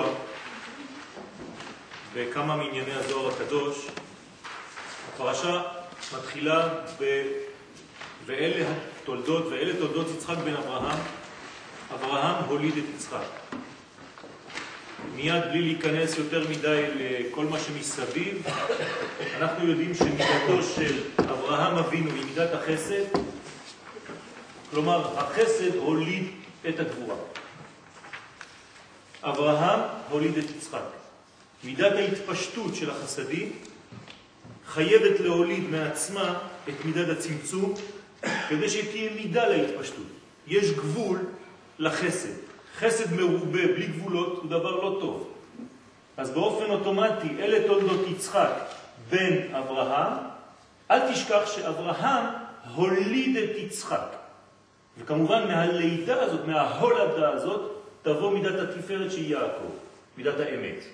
השבוע בכמה מענייני הזוהר הקדוש. הפרשה מתחילה ב... ואלה התולדות, ואלה תולדות יצחק בן אברהם. אברהם הוליד את יצחק. מיד בלי להיכנס יותר מדי לכל מה שמסביב, אנחנו יודעים שמידתו של אברהם אבינו היא מידת החסד, כלומר החסד הוליד את הגבורה. אברהם הוליד את יצחק. מידת ההתפשטות של החסדים חייבת להוליד מעצמה את מידת הצמצום כדי שתהיה מידה להתפשטות. יש גבול לחסד. חסד מרובה בלי גבולות הוא דבר לא טוב. אז באופן אוטומטי אלה תולדות יצחק בן אברהם, אל תשכח שאברהם הוליד את יצחק. וכמובן מהלידה הזאת, מההולדה הזאת, תבוא מידת התפארת שהיא יעקב, מידת האמת.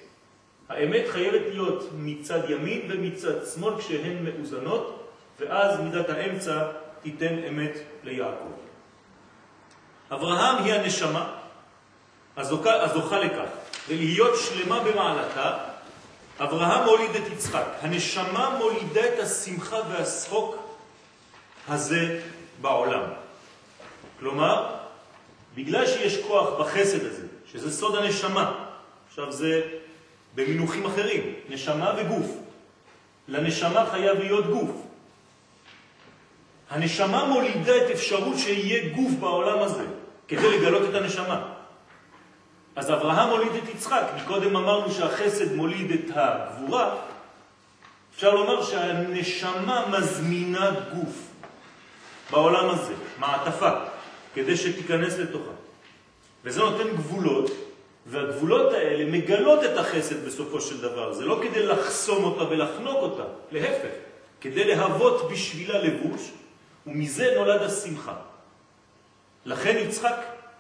האמת חייבת להיות מצד ימין ומצד שמאל כשהן מאוזנות, ואז מידת האמצע תיתן אמת ליעקב. אברהם היא הנשמה, הזוכה לכך, ולהיות שלמה במעלתה, אברהם מוליד את יצחק. הנשמה מולידה את השמחה והשחוק הזה בעולם. כלומר, בגלל שיש כוח בחסד הזה, שזה סוד הנשמה, עכשיו זה במינוחים אחרים, נשמה וגוף. לנשמה חייב להיות גוף. הנשמה מולידה את אפשרות שיהיה גוף בעולם הזה, כדי לגלות את הנשמה. אז אברהם מוליד את יצחק. מקודם אמרנו שהחסד מוליד את הגבורה. אפשר לומר שהנשמה מזמינה גוף בעולם הזה, מעטפה, כדי שתיכנס לתוכה. וזה נותן גבולות, והגבולות האלה מגלות את החסד בסופו של דבר. זה לא כדי לחסום אותה ולחנוק אותה, להפך, כדי להוות בשבילה לבוש, ומזה נולד השמחה. לכן יצחק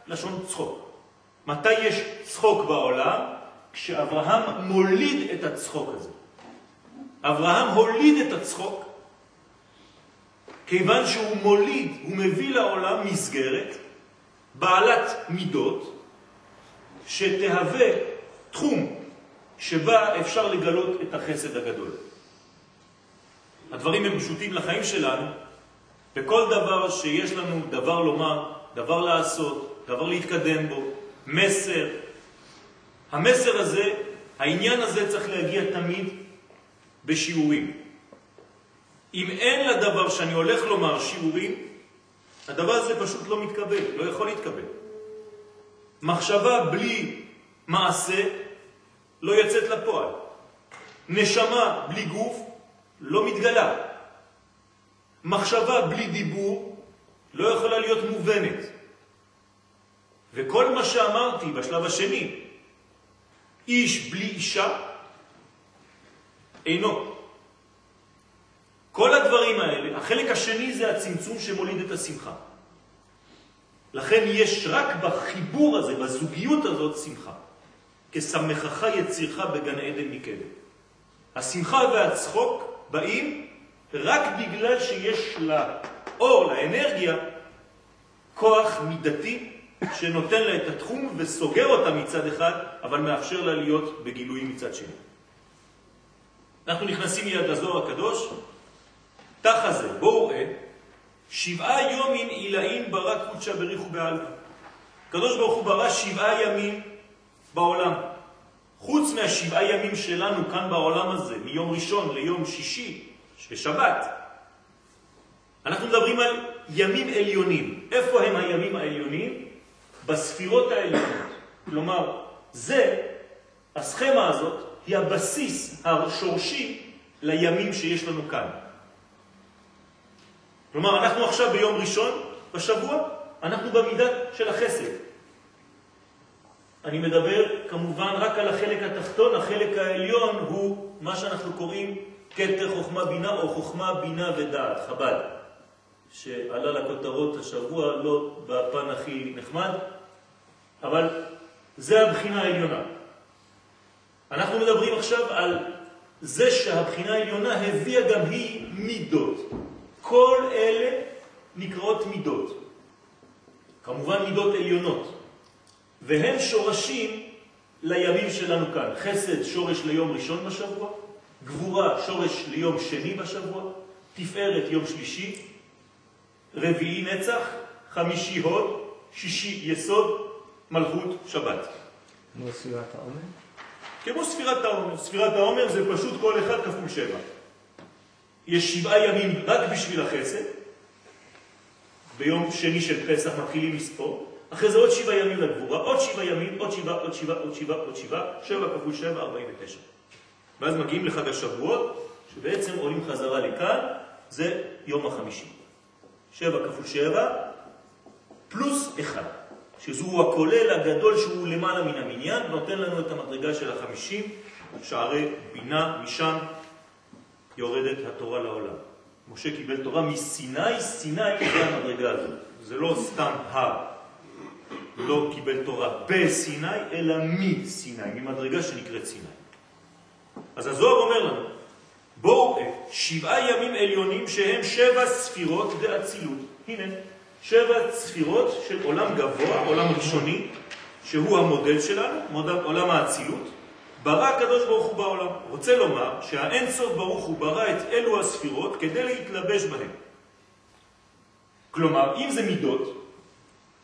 לשון צחוק. מתי יש צחוק בעולם? כשאברהם מוליד את הצחוק הזה. אברהם הוליד את הצחוק, כיוון שהוא מוליד, הוא מביא לעולם מסגרת בעלת מידות, שתהווה תחום שבה אפשר לגלות את החסד הגדול. הדברים הם פשוטים לחיים שלנו, בכל דבר שיש לנו דבר לומר, דבר לעשות, דבר להתקדם בו, מסר. המסר הזה, העניין הזה צריך להגיע תמיד בשיעורים. אם אין לדבר שאני הולך לומר שיעורים, הדבר הזה פשוט לא מתקבל, לא יכול להתקבל. מחשבה בלי מעשה לא יוצאת לפועל. נשמה בלי גוף לא מתגלה. מחשבה בלי דיבור לא יכולה להיות מובנת. וכל מה שאמרתי בשלב השני, איש בלי אישה, אינו. כל הדברים האלה, החלק השני זה הצמצום שמוליד את השמחה. לכן יש רק בחיבור הזה, בזוגיות הזאת, שמחה. כשמחך יצירך בגן עדן מקדם. השמחה והצחוק באים רק בגלל שיש לאור, לאנרגיה, כוח מידתי שנותן לה את התחום וסוגר אותה מצד אחד, אבל מאפשר לה להיות בגילוי מצד שני. אנחנו נכנסים מיד לזוהר הקדוש, תחה זה, בואו ראה, שבעה יומים עילאים ברא קודשא בריחו בעלמא. הקדוש ברוך הוא ברא שבעה ימים בעולם. חוץ מהשבעה ימים שלנו כאן בעולם הזה, מיום ראשון ליום שישי, בשבת, אנחנו מדברים על ימים עליונים. איפה הם הימים העליונים? בספירות העליונות. כלומר, זה, הסכמה הזאת, היא הבסיס השורשי לימים שיש לנו כאן. כלומר, אנחנו עכשיו ביום ראשון בשבוע, אנחנו במידה של החסד. אני מדבר כמובן רק על החלק התחתון, החלק העליון הוא מה שאנחנו קוראים קטר חוכמה בינה או חוכמה בינה ודעת, חב"ד, שעלה לכותרות השבוע, לא בפן הכי נחמד, אבל זה הבחינה העליונה. אנחנו מדברים עכשיו על זה שהבחינה העליונה הביאה גם היא מידות. כל אלה נקראות מידות. כמובן מידות עליונות. והם שורשים לימים שלנו כאן. חסד שורש ליום ראשון בשבוע, גבורה שורש ליום שני בשבוע, תפארת יום שלישי, רביעי נצח, חמישי הוד, שישי יסוד, מלכות שבת. כמו ספירת העומר? כמו ספירת העומר. ספירת העומר זה פשוט כל אחד כפול שבע. יש שבעה ימים רק בשביל החסד, ביום שני של פסח מתחילים לספור, אחרי זה עוד שבעה ימים לגבורה, עוד שבעה ימים, עוד שבעה, עוד שבעה, עוד שבעה, עוד שבעה, שבע כפול שבע, ארבעים ותשע. ואז מגיעים לחג השבועות, שבעצם עולים חזרה לכאן, זה יום החמישי. שבע כפול שבע, פלוס אחד, שזהו הכולל הגדול שהוא למעלה מן המניין, נותן לנו את המדרגה של החמישים, שערי בינה, משם יורדת התורה לעולם. משה קיבל תורה מסיני, סיני זה המדרגה הזאת. זה לא סתם הר. לא קיבל תורה בסיני, אלא מסיני, ממדרגה שנקראת סיני. אז הזוהר אומר לנו, בואו שבעה ימים עליונים שהם שבע ספירות דאצילות. הנה, שבע ספירות של עולם גבוה, עולם ראשוני, שהוא המודל שלנו, עולם האצילות, ברא הקדוש ברוך הוא בעולם. רוצה לומר שהאין סוף ברוך הוא ברא את אלו הספירות כדי להתלבש בהן. כלומר, אם זה מידות,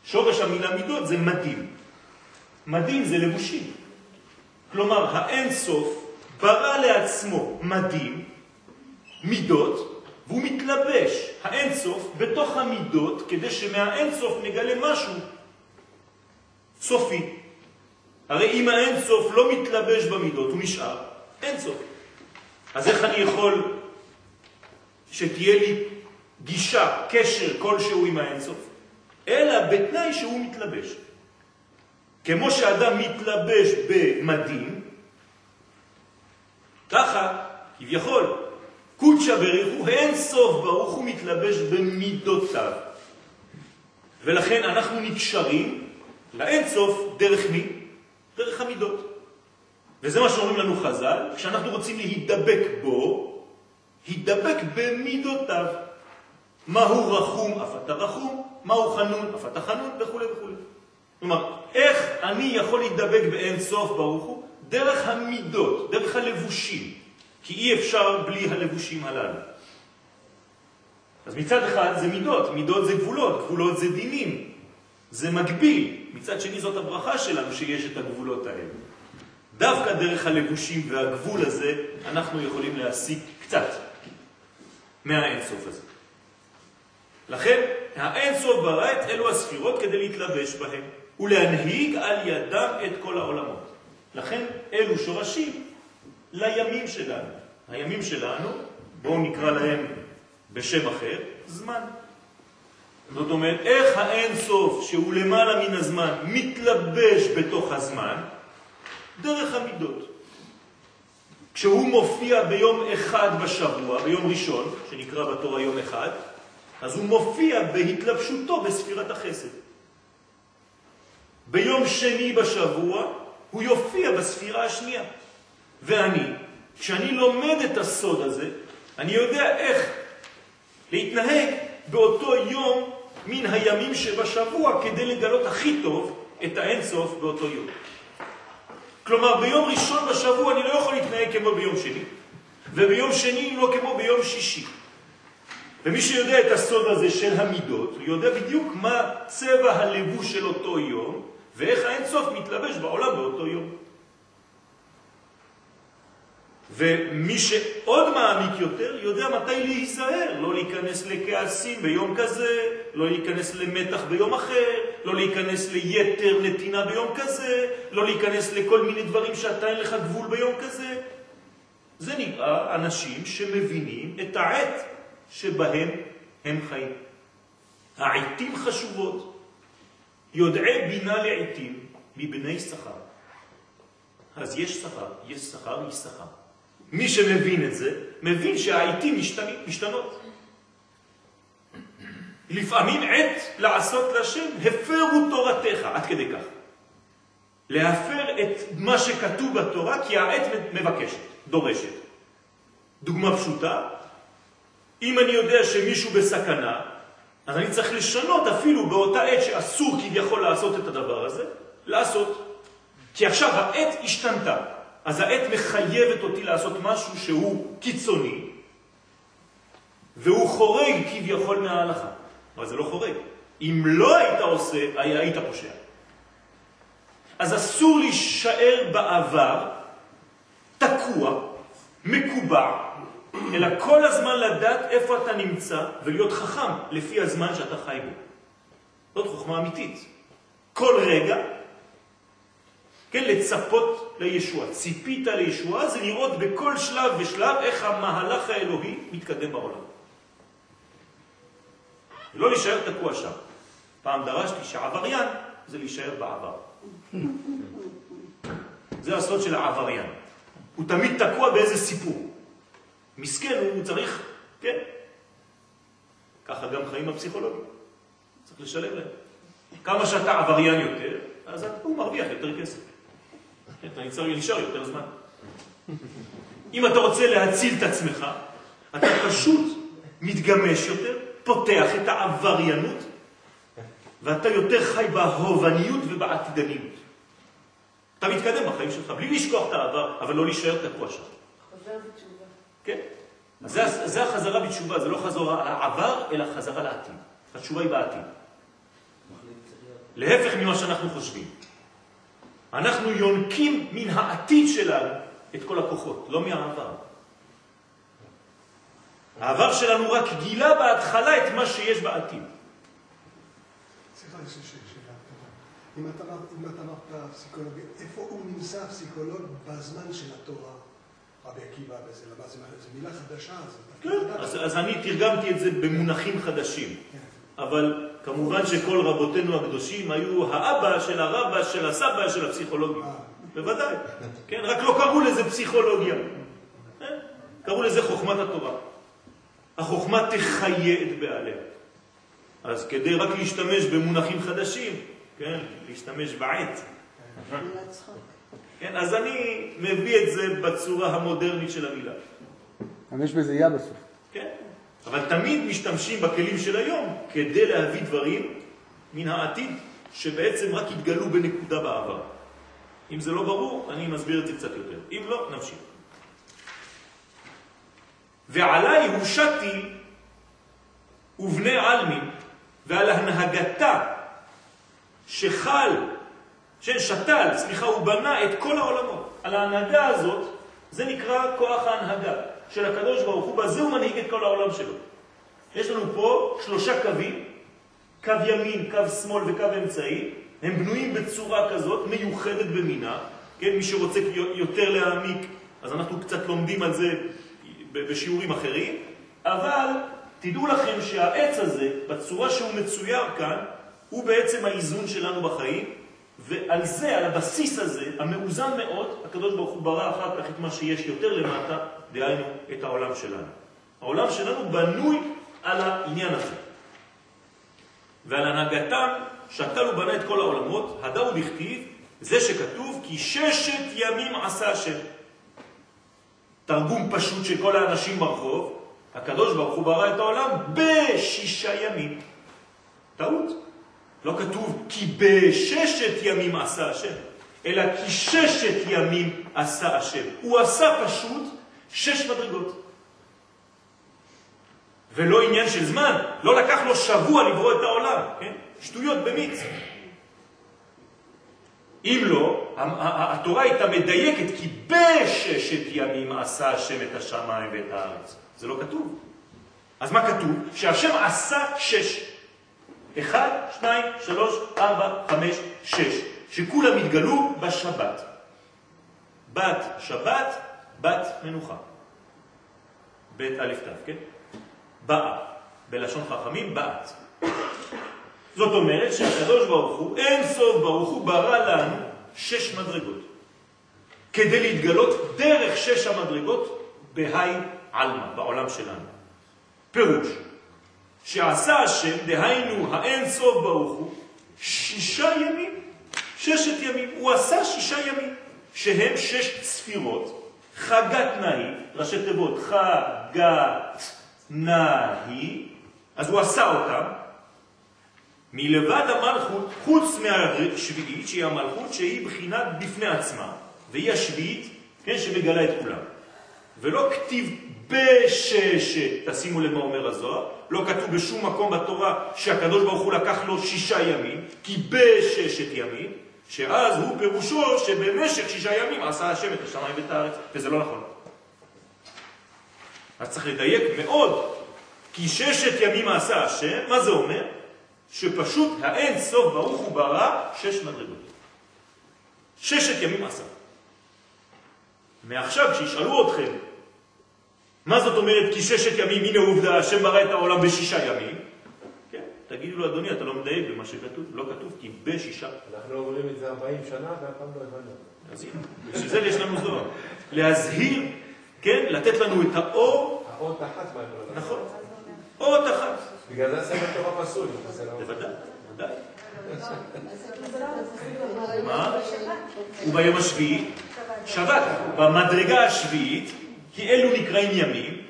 שורש המילה מידות זה מדים. מדים זה לבושים. כלומר, האין סוף ברא לעצמו מדים, מידות, והוא מתלבש, האין סוף, בתוך המידות, כדי שמהאין סוף נגלה משהו סופי. הרי אם האין סוף לא מתלבש במידות, הוא נשאר אין סוף. אז איך אני יכול שתהיה לי גישה, קשר כלשהו עם האין סוף? אלא בתנאי שהוא מתלבש. כמו שאדם מתלבש במדים, ככה, כביכול, קודשא בריחו, אין סוף ברוך הוא מתלבש במידותיו. ולכן אנחנו נקשרים לאין סוף דרך מי? דרך המידות. וזה מה שאומרים לנו חז"ל, כשאנחנו רוצים להידבק בו, הידבק במידותיו. מהו רחום, אף אתה רחום, מהו חנון, אף אתה חנון, וכו' וכו'. כלומר, איך אני יכול להידבק באין סוף ברוך הוא? דרך המידות, דרך הלבושים. כי אי אפשר בלי הלבושים הללו. אז מצד אחד זה מידות, מידות זה גבולות, גבולות זה דינים, זה מגביל. מצד שני זאת הברכה שלנו שיש את הגבולות האלה. דווקא דרך הלבושים והגבול הזה אנחנו יכולים להשיג קצת מהאינסוף הזה. לכן האינסוף ברא את אלו הספירות כדי להתלבש בהם ולהנהיג על ידם את כל העולמות. לכן אלו שורשים לימים שלנו. הימים שלנו, בואו נקרא להם בשם אחר, זמן. זאת אומרת, איך האין סוף שהוא למעלה מן הזמן מתלבש בתוך הזמן? דרך המידות. כשהוא מופיע ביום אחד בשבוע, ביום ראשון, שנקרא בתורה יום אחד, אז הוא מופיע בהתלבשותו בספירת החסד. ביום שני בשבוע הוא יופיע בספירה השנייה. ואני, כשאני לומד את הסוד הזה, אני יודע איך להתנהג באותו יום מן הימים שבשבוע כדי לגלות הכי טוב את האינסוף באותו יום. כלומר, ביום ראשון בשבוע אני לא יכול להתנהג כמו ביום שני, וביום שני לא כמו ביום שישי. ומי שיודע את הסוד הזה של המידות, יודע בדיוק מה צבע הלבוש של אותו יום, ואיך האינסוף מתלבש בעולם באותו יום. ומי שעוד מעמיק יותר יודע מתי להיזהר, לא להיכנס לכעסים ביום כזה, לא להיכנס למתח ביום אחר, לא להיכנס ליתר נתינה ביום כזה, לא להיכנס לכל מיני דברים שאתה אין לך גבול ביום כזה. זה נראה אנשים שמבינים את העת שבהם הם חיים. העיתים חשובות. יודעי בינה לעיתים מבני שכר. אז יש שכר, יש שכר, יש שכר. מי שמבין את זה, מבין שהעיתים משתנות. לפעמים עת לעשות לשם, הפרו תורתך, עד כדי כך. להפר את מה שכתוב בתורה, כי העת מבקשת, דורשת. דוגמה פשוטה, אם אני יודע שמישהו בסכנה, אז אני צריך לשנות אפילו באותה עת שאסור כביכול לעשות את הדבר הזה, לעשות. כי עכשיו העת השתנתה, אז העת מחייבת אותי לעשות משהו שהוא קיצוני, והוא חורג כביכול מההלכה. אבל זה לא חורג. אם לא היית עושה, היית פושע. אז אסור להישאר בעבר תקוע, מקובע, אלא כל הזמן לדעת איפה אתה נמצא ולהיות חכם לפי הזמן שאתה חי בו. זאת חוכמה אמיתית. כל רגע, כן, לצפות לישוע. ציפית לישוע זה לראות בכל שלב ושלב איך המהלך האלוהי מתקדם בעולם. ולא להישאר תקוע שם. פעם דרשתי שעבריין זה להישאר בעבר. זה הסוד של העבריין. הוא תמיד תקוע באיזה סיפור. מסכן, הוא צריך, כן. ככה גם חיים הפסיכולוגים. צריך לשלם להם. כמה שאתה עבריין יותר, אז הוא מרוויח יותר כסף. אתה נשאר יותר זמן. אם אתה רוצה להציל את עצמך, אתה פשוט מתגמש יותר, פותח את העבריינות, ואתה יותר חי בהובניות ובעתידניות. אתה מתקדם בחיים שלך, בלי לשכוח את העבר, אבל לא להישאר תקוע שם. חוזר בתשובה. כן. זה, זה החזרה בתשובה, זה לא חזרה לעבר, אלא חזרה לעתיד. התשובה היא בעתיד. להפך ממה שאנחנו חושבים. אנחנו יונקים מן העתיד שלנו את כל הכוחות, לא מהעבר. העבר שלנו רק גילה בהתחלה את מה שיש בעתיד. סליחה, יש לי שאלה. אם אתה אמרת פסיכולוג, איפה הוא נמצא פסיכולוג בזמן של התורה? רבי עקיבא וזה, למה זה מילה חדשה? כן, אז אני תרגמתי את זה במונחים חדשים. אבל כמובן שכל רבותינו הקדושים היו האבא של הרבה של הסבא של הפסיכולוגיה. אה. בוודאי. כן, רק לא קראו לזה פסיכולוגיה. כן? קראו לזה חוכמת התורה. החוכמה תחיה את בעליה. אז כדי רק להשתמש במונחים חדשים, כן, להשתמש בעת. כן, אז אני מביא את זה בצורה המודרנית של המילה. אבל יש בזה יא בסוף. כן, אבל תמיד משתמשים בכלים של היום כדי להביא דברים מן העתיד שבעצם רק התגלו בנקודה בעבר. אם זה לא ברור, אני מסביר את זה קצת יותר. אם לא, נמשיך. ועלי הושתי ובני עלמין ועל הנהגתה שחל, ששתל, סליחה, הוא בנה את כל העולמות. על ההנהגה הזאת, זה נקרא כוח ההנהגה של הקדוש ברוך הוא, בזה הוא מנהיג את כל העולם שלו. יש לנו פה שלושה קווים, קו ימין, קו שמאל וקו אמצעי, הם בנויים בצורה כזאת, מיוחדת במינה, כן, מי שרוצה יותר להעמיק, אז אנחנו קצת לומדים על זה בשיעורים אחרים, אבל תדעו לכם שהעץ הזה, בצורה שהוא מצויר כאן, הוא בעצם האיזון שלנו בחיים, ועל זה, על הבסיס הזה, המאוזן מאוד, הקדוש ברוך הוא ברא אחר כך את מה שיש יותר למטה, דהיינו את העולם שלנו. העולם שלנו בנוי על העניין הזה. ועל הנהגתם שתל ובנה את כל העולמות, הדאו בכתיב, זה שכתוב, כי ששת ימים עשה השם. תרגום פשוט של כל האנשים ברחוב, הקדוש ברוך הוא ברא את העולם בשישה ימים. טעות. לא כתוב כי בששת ימים עשה השם, אלא כי ששת ימים עשה השם. הוא עשה פשוט שש מדרגות. ולא עניין של זמן, לא לקח לו שבוע לברוא את העולם, כן? שטויות במיץ. אם לא, התורה הייתה מדייקת, כי בששת ימים עשה השם את השמיים ואת הארץ. זה לא כתוב. אז מה כתוב? שהשם עשה שש. אחד, שניים, שלוש, ארבע, חמש, שש. שכולם התגלו בשבת. בת שבת, בת מנוחה. בית א' ת', כן? באה. בלשון חכמים, באת. זאת אומרת שהקדוש ברוך הוא, אין סוף ברוך הוא, ברא לנו שש מדרגות. כדי להתגלות דרך שש המדרגות בהי עלמא, בעולם שלנו. פירוש, שעשה השם, דהיינו האין סוף ברוך הוא, שישה ימים, ששת ימים. הוא עשה שישה ימים, שהם שש ספירות, חגת נאי, ראשי תיבות, חגת נאי, אז הוא עשה אותם, מלבד המלכות, חוץ מהשביעית, שהיא המלכות, שהיא בחינת בפני עצמה, והיא השביעית, כן, שמגלה את כולם. ולא כתיב בששת, תשימו למה אומר הזוהר, לא כתוב בשום מקום בתורה שהקדוש ברוך הוא לקח לו שישה ימים, כי בששת ימים, שאז הוא פירושו שבמשך שישה ימים עשה השם את השמיים ואת הארץ, וזה לא נכון. אז צריך לדייק מאוד, כי ששת ימים עשה השם, מה זה אומר? שפשוט האין סוף ברוך הוא ברא שש מדרגות. ששת ימים עשה. מעכשיו כשישאלו אתכם, מה זאת אומרת כי ששת ימים, הנה עובדה, השם ברא את העולם בשישה ימים, תגידו לו, אדוני, אתה לא מדייק במה שכתוב, לא כתוב כי בשישה. אנחנו אומרים את זה 40 שנה ואף פעם לא הבנו. אז הנה, בשביל זה יש לנו זוהר. להזהיר, כן, לתת לנו את האור, האות אחת לא נכון, אות אחת. בגלל זה ספר תורה פסול. לא- בוודאי, בוודאי. מה? וביום השביעי, שבת, במדרגה השביעית, כי אלו נקראים ימים,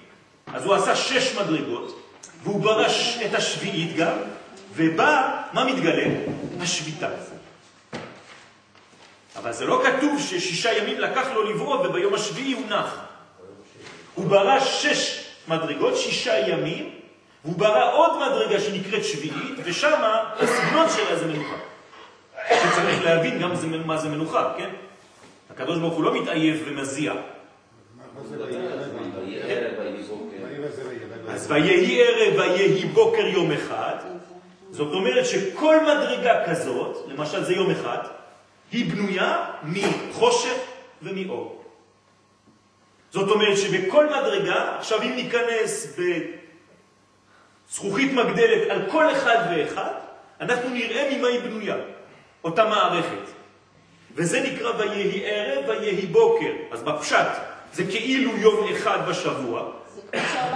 אז הוא עשה שש מדרגות, והוא ברא ש- את השביעית גם, ובא, מה מתגלה? השביתה. אבל זה לא כתוב ששישה ימים לקח לו לברוא וביום השביעי הוא נח. הוא ברא שש מדרגות, שישה ימים, והוא ברא עוד מדרגה שנקראת שביעית, ושם הסגנון שלה זה מנוחה. שצריך להבין גם זה, מה זה מנוחה, כן? הקדוש ברוך הוא לא מתעייף ומזיע. אז ויהי ערב ויהי בוקר יום אחד, זאת אומרת שכל מדרגה כזאת, למשל זה יום אחד, היא בנויה מחושך ומאור. זאת אומרת שבכל מדרגה, עכשיו אם ניכנס בזכוכית מגדלת על כל אחד ואחד, אנחנו נראה ממה היא בנויה, אותה מערכת. וזה נקרא ויהי ערב ויהי בוקר. אז בפשט זה כאילו יום אחד בשבוע.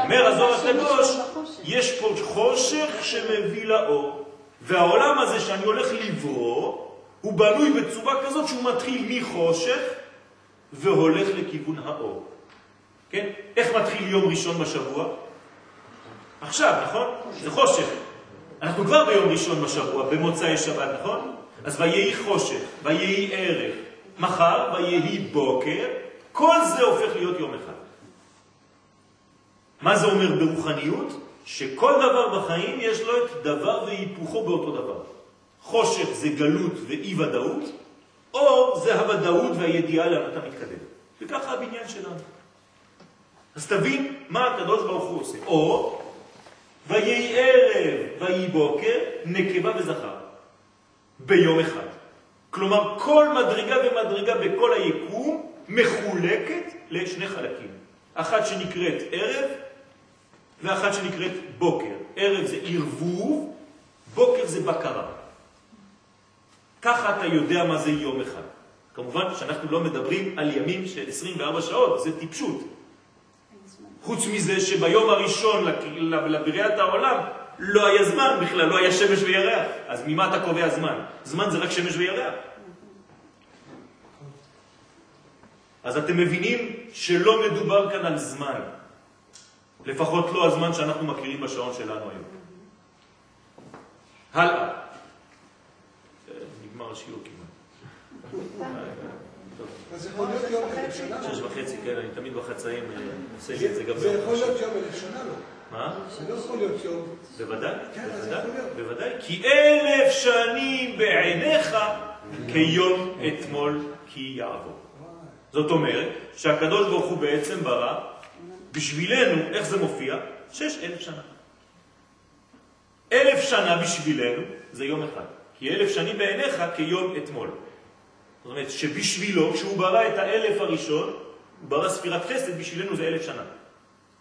אומר הזוהר הקדוש, יש פה חושך שמביא לאור. והעולם הזה שאני הולך לברוא, הוא בנוי בצורה כזאת שהוא מתחיל מחושך והולך לכיוון האור. כן? איך מתחיל יום ראשון בשבוע? עכשיו, נכון? זה חושך. אנחנו כבר ביום ראשון בשבוע, במוצאי שבת, נכון? אז ויהי חושך, ויהי ערב, מחר ויהי בוקר, כל זה הופך להיות יום אחד. מה זה אומר ברוחניות? שכל דבר בחיים יש לו את דבר והיפוכו באותו דבר. חושך זה גלות ואי ודאות, אור זה הוודאות והידיעה לאן אתה מתקדם. וככה הבניין שלנו. אז תבין מה הקדוש ברוך הוא עושה. או ויהי ערב ויהי בוקר, נקבה וזכר. ביום אחד. כלומר, כל מדרגה ומדרגה בכל היקום מחולקת לשני חלקים. אחת שנקראת ערב ואחת שנקראת בוקר. ערב זה ערבוב, בוקר זה בקרה. ככה אתה יודע מה זה יום אחד. כמובן שאנחנו לא מדברים על ימים של 24 שעות, זה טיפשות. חוץ מזה שביום הראשון לבריאת העולם לא היה זמן בכלל, לא היה שמש וירח. אז ממה אתה קובע זמן? זמן זה רק שמש וירח. אז אתם מבינים שלא מדובר כאן על זמן. לפחות לא הזמן שאנחנו מכירים בשעון שלנו היום. הלאה. נגמר השיעור כמעט. שנה. שש וחצי, כן, אני תמיד בחצאים אה, עושה לי את זה גם זה יכול. להיות יום אלף שנה, לא? מה? זה לא יכול להיות יום... בוודאי, כן. בוודאי. כי אלף שנים בעיניך כיום אתמול כי יעבור. זאת אומרת שהקדוש ברוך הוא בעצם ברא בשבילנו, איך זה מופיע? שש אלף שנה. אלף שנה בשבילנו זה יום אחד. כי אלף שנים בעיניך כיום אתמול. זאת אומרת שבשבילו, כשהוא ברא את האלף הראשון, הוא ברא ספירת חסד, בשבילנו זה אלף שנה.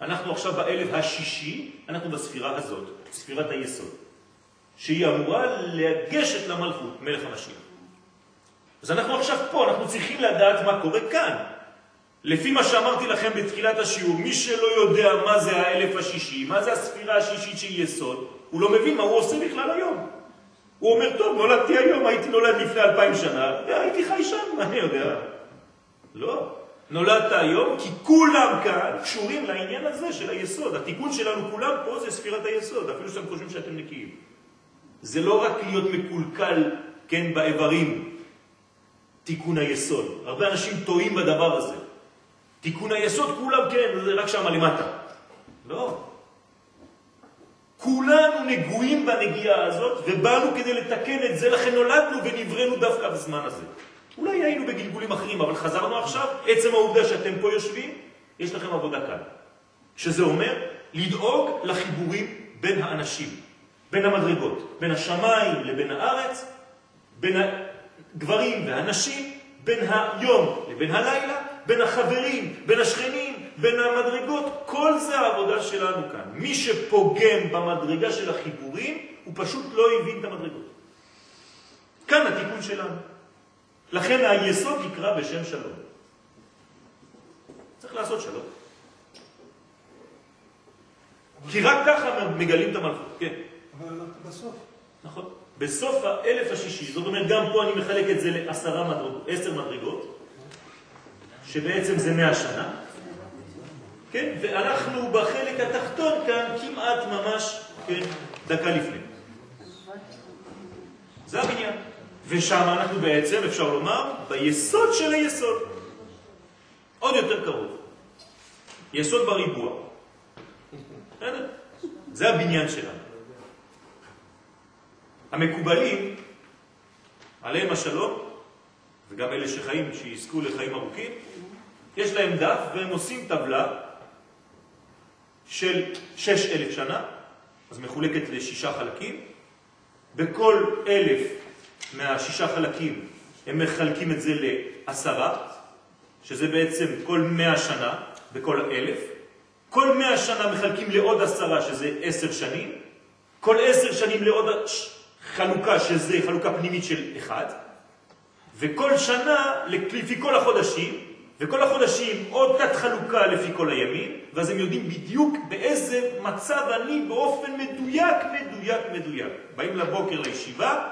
אנחנו עכשיו באלף השישי, אנחנו בספירה הזאת, ספירת היסוד. שהיא אמורה לגשת למלכות, מלך המשיח. אז אנחנו עכשיו פה, אנחנו צריכים לדעת מה קורה כאן. לפי מה שאמרתי לכם בתחילת השיעור, מי שלא יודע מה זה האלף השישי, מה זה הספירה השישית של יסוד, הוא לא מבין מה הוא עושה בכלל היום. הוא אומר, טוב, נולדתי היום, הייתי נולד לפני אלפיים שנה, הייתי חי שם, מה אני יודע? לא. נולדת היום כי כולם כאן קשורים לעניין הזה של היסוד. התיקון שלנו כולם פה זה ספירת היסוד, אפילו שאתם חושבים שאתם נקיים. זה לא רק להיות מקולקל, כן, באיברים, תיקון היסוד. הרבה אנשים טועים בדבר הזה. תיקון היסוד כולם כן, זה רק שם למטה. לא. כולנו נגועים בנגיעה הזאת, ובאנו כדי לתקן את זה, לכן נולדנו ונבראנו דווקא בזמן הזה. אולי היינו בגלגולים אחרים, אבל חזרנו עכשיו, עצם העובדה שאתם פה יושבים, יש לכם עבודה כאן. שזה אומר לדאוג לחיבורים בין האנשים, בין המדרגות, בין השמיים לבין הארץ, בין הגברים והנשים, בין היום לבין הלילה, בין החברים, בין השכנים, בין המדרגות, כל זה העבודה שלנו כאן. מי שפוגם במדרגה של החיבורים, הוא פשוט לא הבין את המדרגות. כאן התיקון שלנו. לכן היסוד נקרא בשם שלום. צריך לעשות שלום. כי רק ככה מגלים את המלכות, כן. אבל בסוף. נכון. בסוף האלף השישי, זאת אומרת, גם פה אני מחלק את זה לעשרה מדרגות, עשר מדרגות, שבעצם זה מאה שנה, כן? ואנחנו בחלק התחתון כאן כמעט ממש, כן, דקה לפני. זה הבניין. ושם אנחנו בעצם, אפשר לומר, ביסוד של היסוד. עוד יותר קרוב. יסוד בריבוע. זה הבניין שלנו. המקובלים, עליהם השלום, וגם אלה שחיים, שיזכו לחיים ארוכים, יש להם דף והם עושים טבלה של שש אלף שנה, אז מחולקת לשישה חלקים. בכל אלף מהשישה חלקים הם מחלקים את זה לעשרה, שזה בעצם כל מאה שנה בכל אלף. כל מאה שנה מחלקים לעוד עשרה, שזה עשר שנים. כל עשר שנים לעוד חלוקה, שזה חלוקה פנימית של אחד. וכל שנה, לפי כל החודשים, וכל החודשים עוד תת חלוקה לפי כל הימים, ואז הם יודעים בדיוק באיזה מצב אני באופן מדויק, מדויק, מדויק. באים לבוקר לישיבה,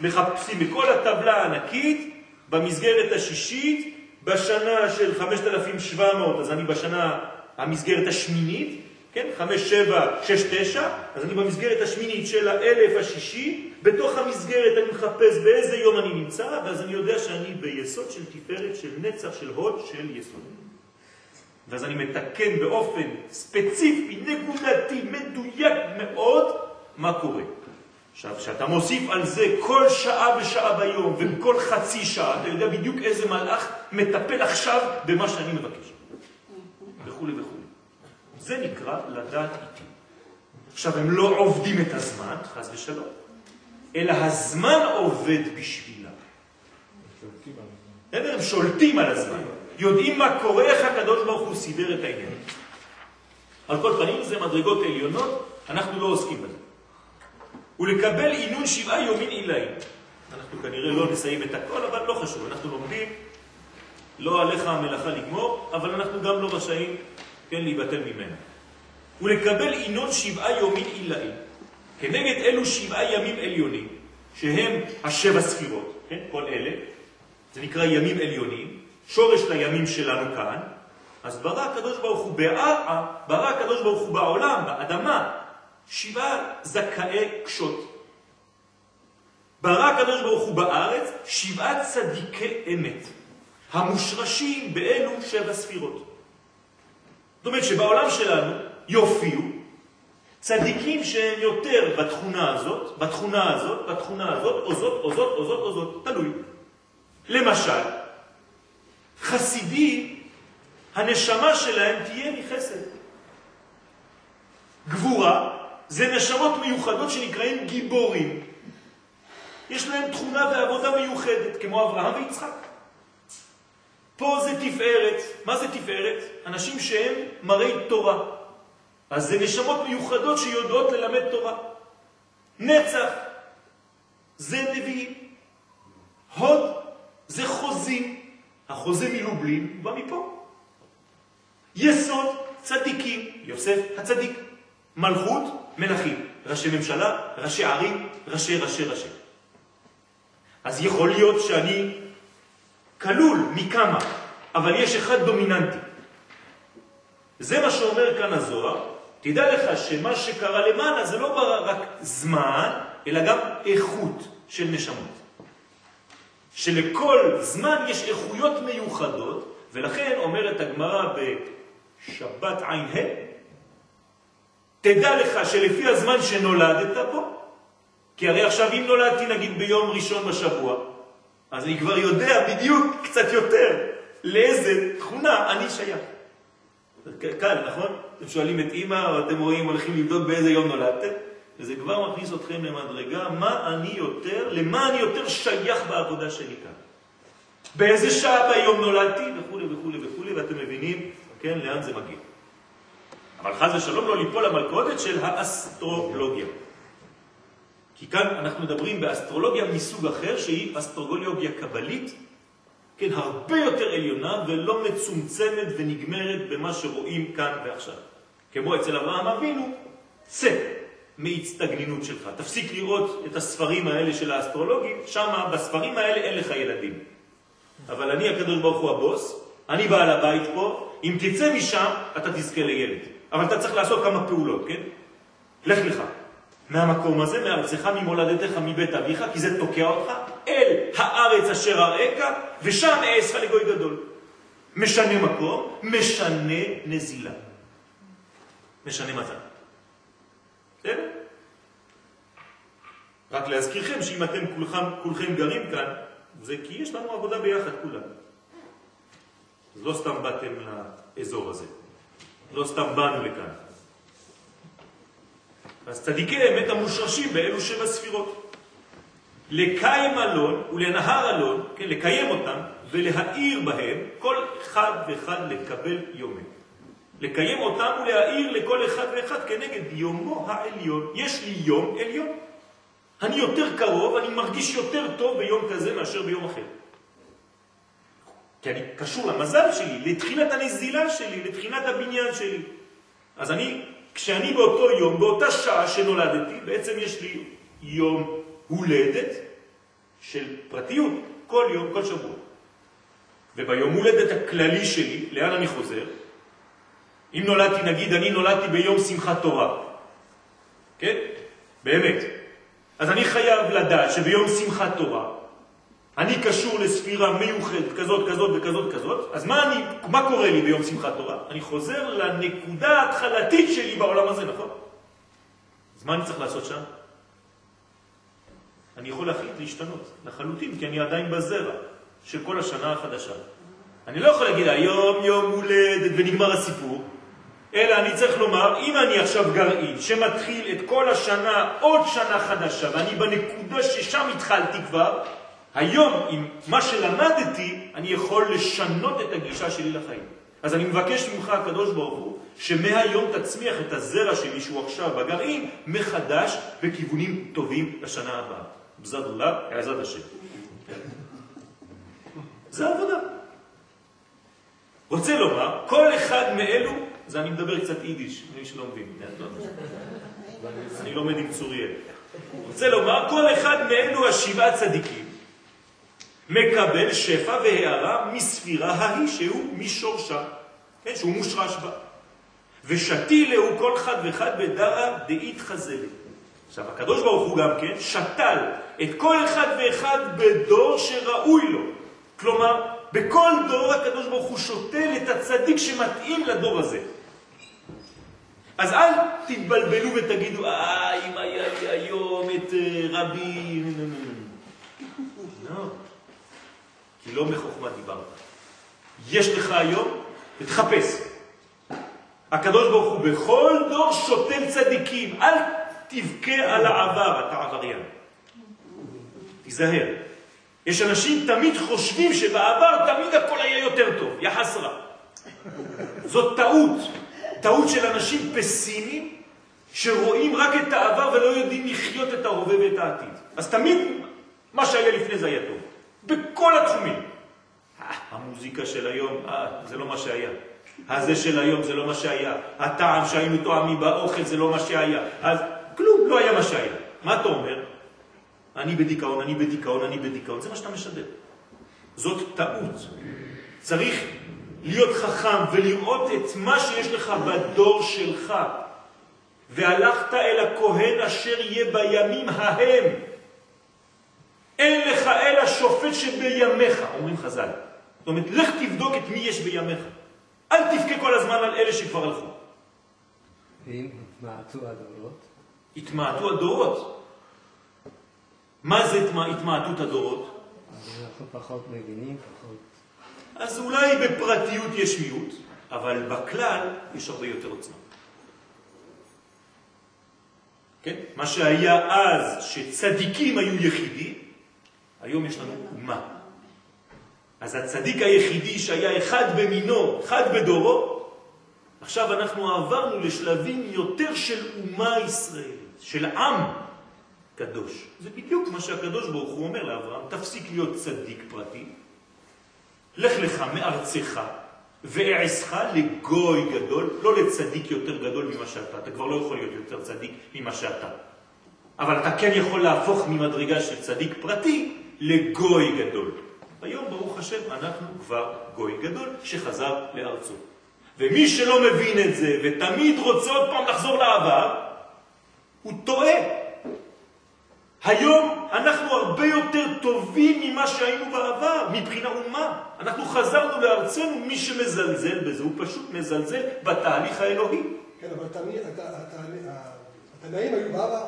מחפשים בכל הטבלה הענקית, במסגרת השישית, בשנה של 5,700, אז אני בשנה, המסגרת השמינית, כן? 5, 7, 6, 9, אז אני במסגרת השמינית של האלף השישי, בתוך המסגרת אני מחפש באיזה יום אני נמצא, ואז אני יודע שאני ביסוד של תפארת, של נצח, של הוד, של יסוד. ואז אני מתקן באופן ספציפי, נקודתי, מדויק מאוד, מה קורה. עכשיו, כשאתה מוסיף על זה כל שעה ושעה ביום, וכל חצי שעה, אתה יודע בדיוק איזה מלאך מטפל עכשיו במה שאני מבקש. זה נקרא לדעת איתי. עכשיו, הם לא עובדים את הזמן, חז ושלום, אלא הזמן עובד בשבילה. הם שולטים על הזמן, יודעים מה קורה, איך הקדוש ברוך הוא סידר את העניין. על כל פנים, זה מדרגות עליונות, אנחנו לא עוסקים בזה. ולקבל עינון שבעה יומין עילאים. אנחנו כנראה לא נסיים את הכל, אבל לא חשוב, אנחנו לומדים, לא עליך המלאכה לגמור, אבל אנחנו גם לא רשאים כן, להיבטל ממנו. ולקבל עינון שבעה יומין עילאים. כנגד אלו שבעה ימים עליונים, שהם השבע ספירות, כן, כל אלה, זה נקרא ימים עליונים, שורש לימים שלנו כאן, אז ברא הקדוש ברוך הוא, ברא, ברא הקדוש ברוך הוא בעולם, באדמה, שבעה זכאי קשות. ברא הקדוש ברוך הוא בארץ שבעה צדיקי אמת, המושרשים באלו שבע ספירות. זאת אומרת שבעולם שלנו יופיעו צדיקים שהם יותר בתכונה הזאת, בתכונה הזאת, בתכונה הזאת, או זאת, או זאת, או זאת, או זאת, תלוי. למשל, חסידים, הנשמה שלהם תהיה מחסד. גבורה זה נשמות מיוחדות שנקראים גיבורים. יש להם תכונה ועבודה מיוחדת, כמו אברהם ויצחק. פה זה תפארת. מה זה תפארת? אנשים שהם מראי תורה. אז זה נשמות מיוחדות שיודעות ללמד תורה. נצח זה נביאים. הוד זה חוזים. החוזה מלובלין בא מפה. יסוד צדיקים, יוסף הצדיק. מלכות מלכים, ראשי ממשלה, ראשי ערים, ראשי ראשי ראשי. אז יכול להיות שאני כלול מכמה, אבל יש אחד דומיננטי. זה מה שאומר כאן הזוהר, תדע לך שמה שקרה למעלה זה לא רק זמן, אלא גם איכות של נשמות. שלכל זמן יש איכויות מיוחדות, ולכן אומרת הגמרא בשבת ע"ה, תדע לך שלפי הזמן שנולדת פה, כי הרי עכשיו אם נולדתי נגיד ביום ראשון בשבוע, אז אני כבר יודע בדיוק קצת יותר לאיזה תכונה אני שייך. קל, נכון? אתם שואלים את אימא, או אתם רואים, הולכים לבדוק באיזה יום נולדתם, וזה כבר מכניס אתכם למדרגה, מה אני יותר, למה אני יותר שייך בעבודה שלי כאן. באיזה שעה ביום נולדתי, וכו' וכו' וכו', ואתם מבינים, כן, לאן זה מגיע. אבל חז ושלום לא ליפול למלכודת של האסטרולוגיה. כי כאן אנחנו מדברים באסטרולוגיה מסוג אחר, שהיא אסטרולוגיה קבלית, כן, הרבה יותר עליונה ולא מצומצמת ונגמרת במה שרואים כאן ועכשיו. כמו אצל אברהם אבינו, צא מהצטגנינות שלך. תפסיק לראות את הספרים האלה של האסטרולוגים, שם בספרים האלה אין לך ילדים. אבל אני הקדוש ברוך הוא הבוס, אני בעל הבית פה, אם תצא משם אתה תזכה לילד. אבל אתה צריך לעשות כמה פעולות, כן? לך לך. מהמקום הזה, מארצך, ממולדתך, מבית אביך, כי זה תוקע אותך, אל הארץ אשר אראך, ושם אעשך לגוי גדול. משנה מקום, משנה נזילה. משנה מצב. בסדר? רק להזכירכם שאם אתם כולכם, כולכם גרים כאן, זה כי יש לנו עבודה ביחד כולם. לא סתם באתם לאזור הזה. לא סתם באנו לכאן. אז צדיקי אמת המושרשים באלו שבע ספירות. לקיים אלון ולנהר אלון, כן, לקיים אותם ולהאיר בהם, כל אחד ואחד לקבל יומה. לקיים אותם ולהאיר לכל אחד ואחד כנגד יומו העליון. יש לי יום עליון. אני יותר קרוב, אני מרגיש יותר טוב ביום כזה מאשר ביום אחר. כי אני קשור למזל שלי, לתחילת הנזילה שלי, לתחילת הבניין שלי. אז אני, כשאני באותו יום, באותה שעה שנולדתי, בעצם יש לי יום הולדת של פרטיות, כל יום, כל שבוע. וביום הולדת הכללי שלי, לאן אני חוזר? אם נולדתי, נגיד, אני נולדתי ביום שמחת תורה, כן? באמת. אז אני חייב לדעת שביום שמחת תורה, אני קשור לספירה מיוחדת כזאת, כזאת וכזאת כזאת, אז מה, אני, מה קורה לי ביום שמחת תורה? אני חוזר לנקודה ההתחלתית שלי בעולם הזה, נכון? אז מה אני צריך לעשות שם? אני יכול להחליט להשתנות לחלוטין, כי אני עדיין בזרע של כל השנה החדשה. אני לא יכול להגיד היום יום הולדת ונגמר הסיפור, אלא אני צריך לומר, אם אני עכשיו גרעין שמתחיל את כל השנה עוד שנה חדשה, ואני בנקודה ששם התחלתי כבר, היום עם מה שלמדתי, אני יכול לשנות את הגישה שלי לחיים. אז אני מבקש ממך, הקדוש ברוך הוא, שמהיום תצמיח את הזרע שלי שהוא עכשיו בגרעין מחדש בכיוונים טובים לשנה הבאה. בזד אללה, עזד השם. זה עבודה. רוצה לומר, כל אחד מאלו, זה אני מדבר קצת יידיש, מי שלא מבין, אני לומד עם צוריאל. רוצה לומר, כל אחד מאלו השבעה צדיקים מקבל שפע והערה מספירה ההיא שהוא משורשה, כן, שהוא מושרש בה. ושתי הוא כל אחד ואחד בדרה דאית חזלת. עכשיו, הקדוש ברוך הוא גם כן שתל את כל אחד ואחד בדור שראוי לו. כלומר, בכל דור הקדוש ברוך הוא שותל את הצדיק שמתאים לדור הזה. אז אל תתבלבלו ותגידו, אה, אם היה לי היום את אה, רבי... לא. כי לא מחוכמה דיברת. יש לך היום, ותחפש. הקדוש ברוך הוא בכל דור שותל צדיקים. אל תבכה על העבר, אתה עבריין. תיזהר. יש אנשים תמיד חושבים שבעבר תמיד הכל היה יותר טוב, יחס רע. זאת טעות, טעות של אנשים פסימיים שרואים רק את העבר ולא יודעים לחיות את ההווה ואת העתיד. אז תמיד מה שהיה לפני זה היה טוב. בכל התחומים. המוזיקה של היום, אה, זה לא מה שהיה. הזה של היום זה לא מה שהיה. הטעם שהיינו טועמים באוכל זה לא מה שהיה. אז כלום, לא היה מה שהיה. מה אתה אומר? אני בדיכאון, אני בדיכאון, אני בדיכאון. זה מה שאתה משדר. זאת טעות. צריך להיות חכם ולראות את מה שיש לך בדור שלך. והלכת אל הכהן אשר יהיה בימים ההם. אין לך אלא שופט שבימיך, אומרים חז"ל. זאת אומרת, לך תבדוק את מי יש בימיך. אל תבכה כל הזמן על אלה שכבר הלכו. ואם התמעטו הדורות? התמעטו הדורות. מה זה התמעטות הדורות? אז אנחנו פחות מבינים, פחות... אז אולי בפרטיות יש מיעוט, אבל בכלל יש הרבה יותר עוצמה. כן? מה שהיה אז שצדיקים היו יחידים, היום יש לנו אומה. אז הצדיק היחידי שהיה אחד במינו, אחד בדורו, עכשיו אנחנו עברנו לשלבים יותר של אומה ישראלית, של עם קדוש. זה בדיוק מה שהקדוש ברוך הוא אומר לאברהם, תפסיק להיות צדיק פרטי, לך לך מארצך ואעשך לגוי גדול, לא לצדיק יותר גדול ממה שאתה, אתה כבר לא יכול להיות יותר צדיק ממה שאתה. אבל אתה כן יכול להפוך ממדרגה של צדיק פרטי לגוי גדול. היום, ברוך השם, אנחנו כבר גוי גדול שחזר לארצו. ומי שלא מבין את זה ותמיד רוצה עוד פעם לחזור לעבר, הוא טועה. היום אנחנו הרבה יותר טובים ממה שהיינו בעבר, מבחינה אומה. אנחנו חזרנו לארצנו, מי שמזלזל בזה, הוא פשוט מזלזל בתהליך האלוהי. כן, אבל התנאים היו בעבר,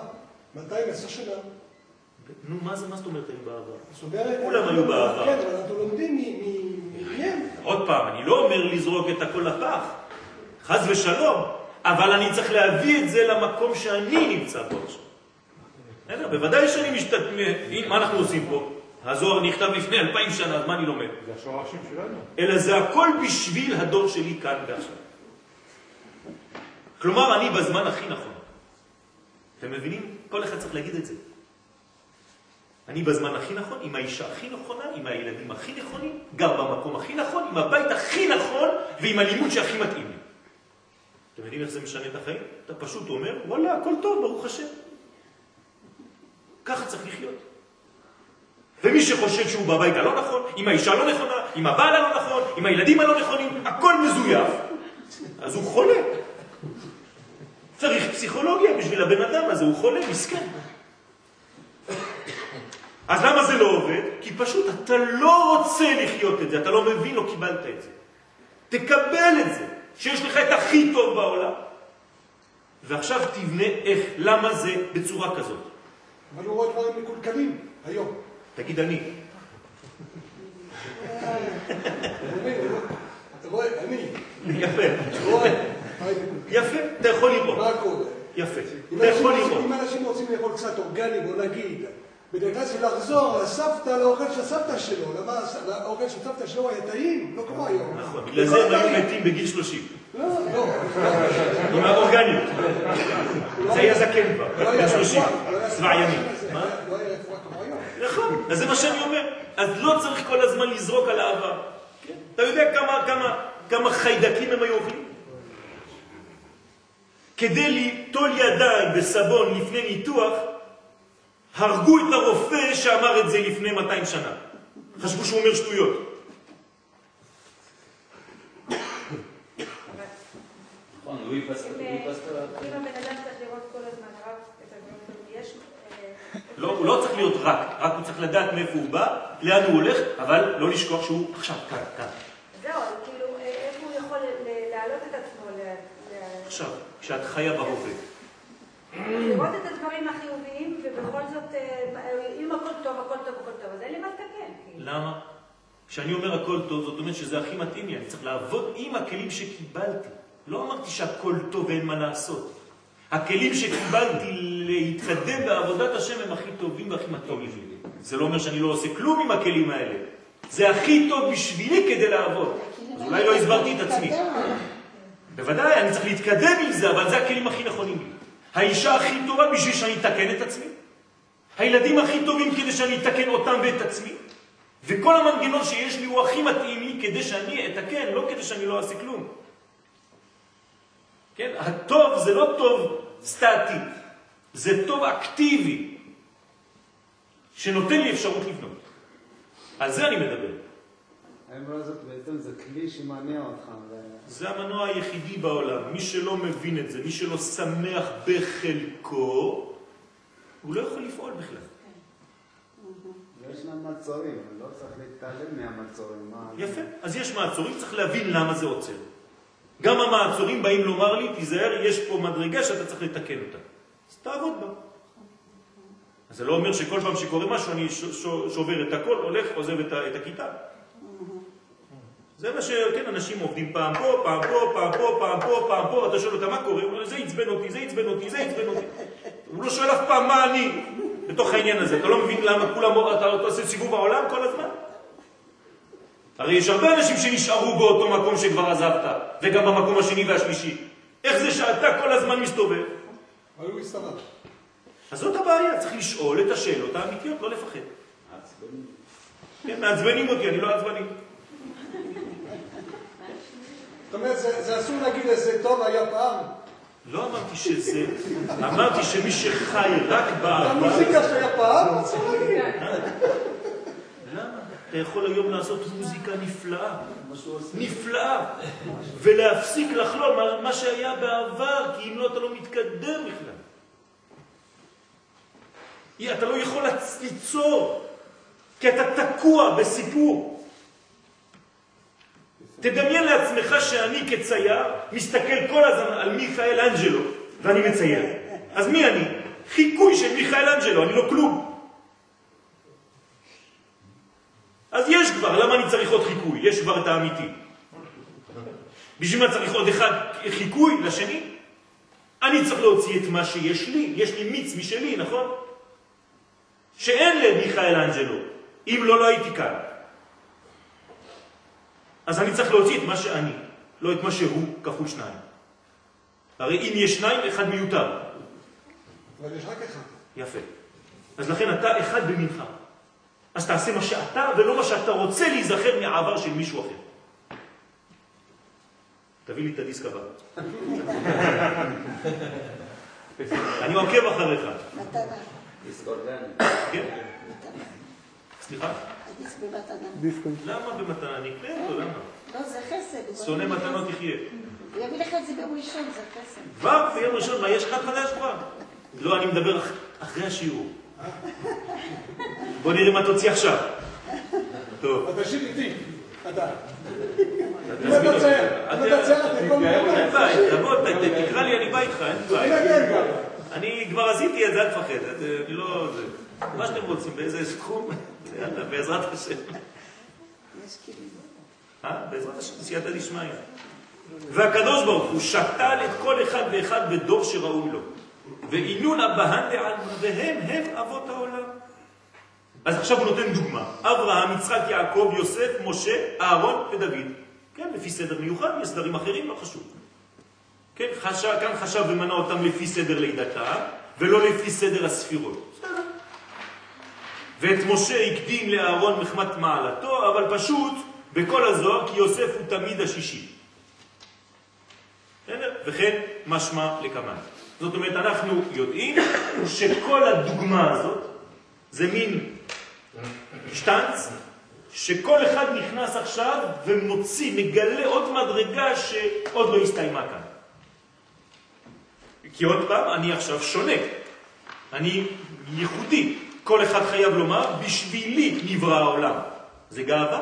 210 שנה. נו, מה זה, מה זאת אומרת היו בעבר? זאת אומרת... כולם היו בעבר. כן, אבל אנחנו לומדים מהם. עוד פעם, אני לא אומר לזרוק את הכל לפח, חז ושלום, אבל אני צריך להביא את זה למקום שאני נמצא בו עכשיו. בסדר, בוודאי שאני משתת... מה אנחנו עושים פה? הזוהר נכתב לפני אלפיים שנה, אז מה אני לומד? זה השורשים שלנו. אלא זה הכל בשביל הדור שלי כאן ועכשיו. כלומר, אני בזמן הכי נכון. אתם מבינים? כל אחד צריך להגיד את זה. אני בזמן הכי נכון, עם האישה הכי נכונה, עם הילדים הכי נכונים, גר במקום הכי נכון, עם הבית הכי נכון ועם הלימוד שהכי מתאים לי. אתם יודעים איך זה משנה את החיים? אתה פשוט אומר, וואלה, הכל טוב, ברוך השם. ככה צריך לחיות. ומי שחושב שהוא בבית הלא נכון, עם האישה הלא נכונה, עם הבעל הלא נכון, עם הילדים הלא נכונים, הכל מזויף, אז הוא חולה. צריך פסיכולוגיה בשביל הבן אדם הזה, הוא חולה, מסכן. אז למה זה לא עובד? כי פשוט אתה לא רוצה לחיות את זה, אתה לא מבין, לא קיבלת את זה. תקבל את זה, שיש לך את הכי טוב בעולם. ועכשיו תבנה איך, למה זה בצורה כזאת. אבל הוא רואה דברים מקולקלים, היום. תגיד אני. אתה רואה, אני. יפה. יפה, אתה יכול לראות. מה קורה? יפה, אתה יכול לראות. אם אנשים רוצים לאכול קצת אורגני, בוא נגיד, כלל זה לחזור לסבתא, לאוכל של הסבתא שלו. למה האוכל של סבתא שלו היה טעים? לא כמו היום. נכון, בגלל זה הם היו מתים בגיל 30. לא, לא. עם האורגניות. זה היה זקן לא כבר, בן 30, רפואה, לא היה צבא ימין. זה מה? היה- לא היה רפואה כמו היום. נכון, אז זה מה שאני אומר. אז לא צריך כל הזמן לזרוק על העבר. אתה יודע כמה חיידקים הם היו אוכלים? כדי ליטול ידיים בסבון לפני ניתוח, הרגו את הרופא שאמר את זה לפני 200 שנה. חשבו שהוא אומר שטויות. לואי פסטור. אם לואי פסטור. אם הבן אדם צריך לראות כל הזמן רק את הדברים, יש... לא, הוא לא צריך להיות רק, רק הוא צריך לדעת מאיפה הוא בא, לאן הוא הולך, אבל לא לשכוח שהוא עכשיו כאן, כאן. זהו, כאילו, אה, איך הוא יכול להעלות את עצמו, ל- ל- עכשיו, כשאת חיה בהווה. לראות את הדברים החיוביים, ובכל זאת, אה, אם הכל טוב, הכל טוב, הכל טוב, אז אין לי מה לתקן. כאילו. למה? כשאני אומר הכל טוב, זאת אומרת שזה הכי מתאים לי, אני צריך לעבוד עם הכלים שקיבלתי. לא אמרתי שהכל טוב ואין מה לעשות. הכלים שקיבלתי להתקדם בעבודת השם הם הכי טובים והכי מתאימים לי. זה לא אומר שאני לא עושה כלום עם הכלים האלה. זה הכי טוב בשבילי כדי לעבוד. אז אולי לא הסברתי את עצמי. בוודאי, אני צריך להתקדם עם זה, אבל זה הכלים הכי נכונים לי. האישה הכי טובה בשביל שאני אתקן את עצמי. הילדים הכי טובים כדי שאני אתקן אותם ואת עצמי, וכל המנגנון שיש לי הוא הכי מתאים לי כדי שאני אתקן, לא כדי שאני לא אעשה כלום. כן? הטוב זה לא טוב סטטי, זה טוב אקטיבי, שנותן לי אפשרות לבנות. על זה אני מדבר. האמרה הזאת בעצם זה כלי שמעניין אותך. זה המנוע היחידי בעולם. מי שלא מבין את זה, מי שלא שמח בחלקו, הוא לא יכול לפעול בכלל. יש להם מעצורים, לא צריך להתעלם מהמעצורים. יפה. אז יש מעצורים, צריך להבין למה זה עוצר. גם המעצורים באים לומר לי, תיזהר, יש פה מדרגה שאתה צריך לתקן אותה. אז תעבוד בה. אז זה לא אומר שכל פעם שקורה משהו אני שובר את הכל, הולך, עוזב את הכיתה. זה מה שכן, אנשים עובדים פעם פה, פעם פה, פעם פה, פעם פה, פעם פה, אתה שואל אותם מה קורה? הוא אומר, זה עצבן אותי, זה עצבן אותי, זה עצבן אותי. הוא לא שואל אף פעם מה אני בתוך העניין הזה. אתה לא מבין למה כולם, אתה עושה סיבוב העולם כל הזמן? הרי יש הרבה אנשים שנשארו באותו מקום שכבר עזבת, וגם במקום השני והשלישי. איך זה שאתה כל הזמן מסתובב? אבל הוא הסתובב. אז זאת הבעיה, צריך לשאול את השאלות האמיתיות, לא לפחד. כן, מעצבנים אותי, אני לא עצבני. זאת אומרת, זה אסור להגיד איזה טוב היה פעם. לא אמרתי שזה, אמרתי שמי שחי רק בעבר... המוזיקה שהיה פעם, אסור להגיד. למה? אתה יכול היום לעשות מוזיקה נפלאה, נפלאה, ולהפסיק לחלום על מה שהיה בעבר, כי אם לא, אתה לא מתקדם בכלל. אתה לא יכול ליצור, כי אתה תקוע בסיפור. תדמיין לעצמך שאני כצייר מסתכל כל הזמן על מיכאל אנג'לו ואני מצייר. אז מי אני? חיקוי של מיכאל אנג'לו, אני לא כלום. אז יש כבר, למה אני צריך עוד חיקוי? יש כבר את האמיתי. בשביל מה צריך עוד אחד חיקוי לשני? אני צריך להוציא את מה שיש לי, יש לי מיץ משלי, נכון? שאין למיכאל אנג'לו, אם לא, לא הייתי כאן. אז אני צריך להוציא את מה שאני, לא את מה שהוא כפול שניים. הרי אם יש שניים, אחד מיותר. אבל יש רק אחד. יפה. אז לכן אתה אחד במנחה. אז תעשה מה שאתה ולא מה שאתה רוצה להיזכר מהעבר של מישהו אחר. תביא לי את הדיסק הבא. אני עוקב אחריך. מתנה. דיסק במתנה. למה במתנה? אני אקנה אותו, למה? לא, זה חסד. שונא לך מתנות. תחיה. הוא יביא לך את זה ביום ראשון, זה חסד. כבר ביום ראשון, מה, יש אחד חדש כבר? לא, אני מדבר אח- אחרי השיעור. בוא נראה מה תוציא עכשיו. טוב. אתה תשאיר איתי, אתה. אם אתה. צייר, אם אתה צייר, אתה יכול אין. בעיה, תבוא, תקרא לי, אני בא איתך, אין בעיה. אני כבר עשיתי את זה, אל תפחד. אני לא... זה- מה שאתם רוצים, באיזה סכום? יאללה, בעזרת השם. אה? בעזרת השם, סייעתא דשמיא. והקדוש ברוך הוא שתל את כל אחד ואחד בדור שראוי לו. ועינון אבהן דעלמא, והם הם אבות העולם. אז עכשיו הוא נותן דוגמה. אברהם, יצחק, יעקב, יוסף, משה, אהרון ודוד. כן, לפי סדר מיוחד, יש סדרים אחרים, לא חשוב. כן, חשב, כאן חשב ומנה אותם לפי סדר לידתם, ולא לפי סדר הספירות. ואת משה הקדים לאהרון מחמת מעלתו, אבל פשוט בכל הזוהר, כי יוסף הוא תמיד השישי. וכן משמע לקמן. זאת אומרת, אנחנו יודעים שכל הדוגמה הזאת זה מין שטנץ, שכל אחד נכנס עכשיו ומוציא, מגלה עוד מדרגה שעוד לא הסתיימה כאן. כי עוד פעם, אני עכשיו שונה. אני ייחודי. כל אחד חייב לומר, בשבילי נברא העולם. זה גאווה?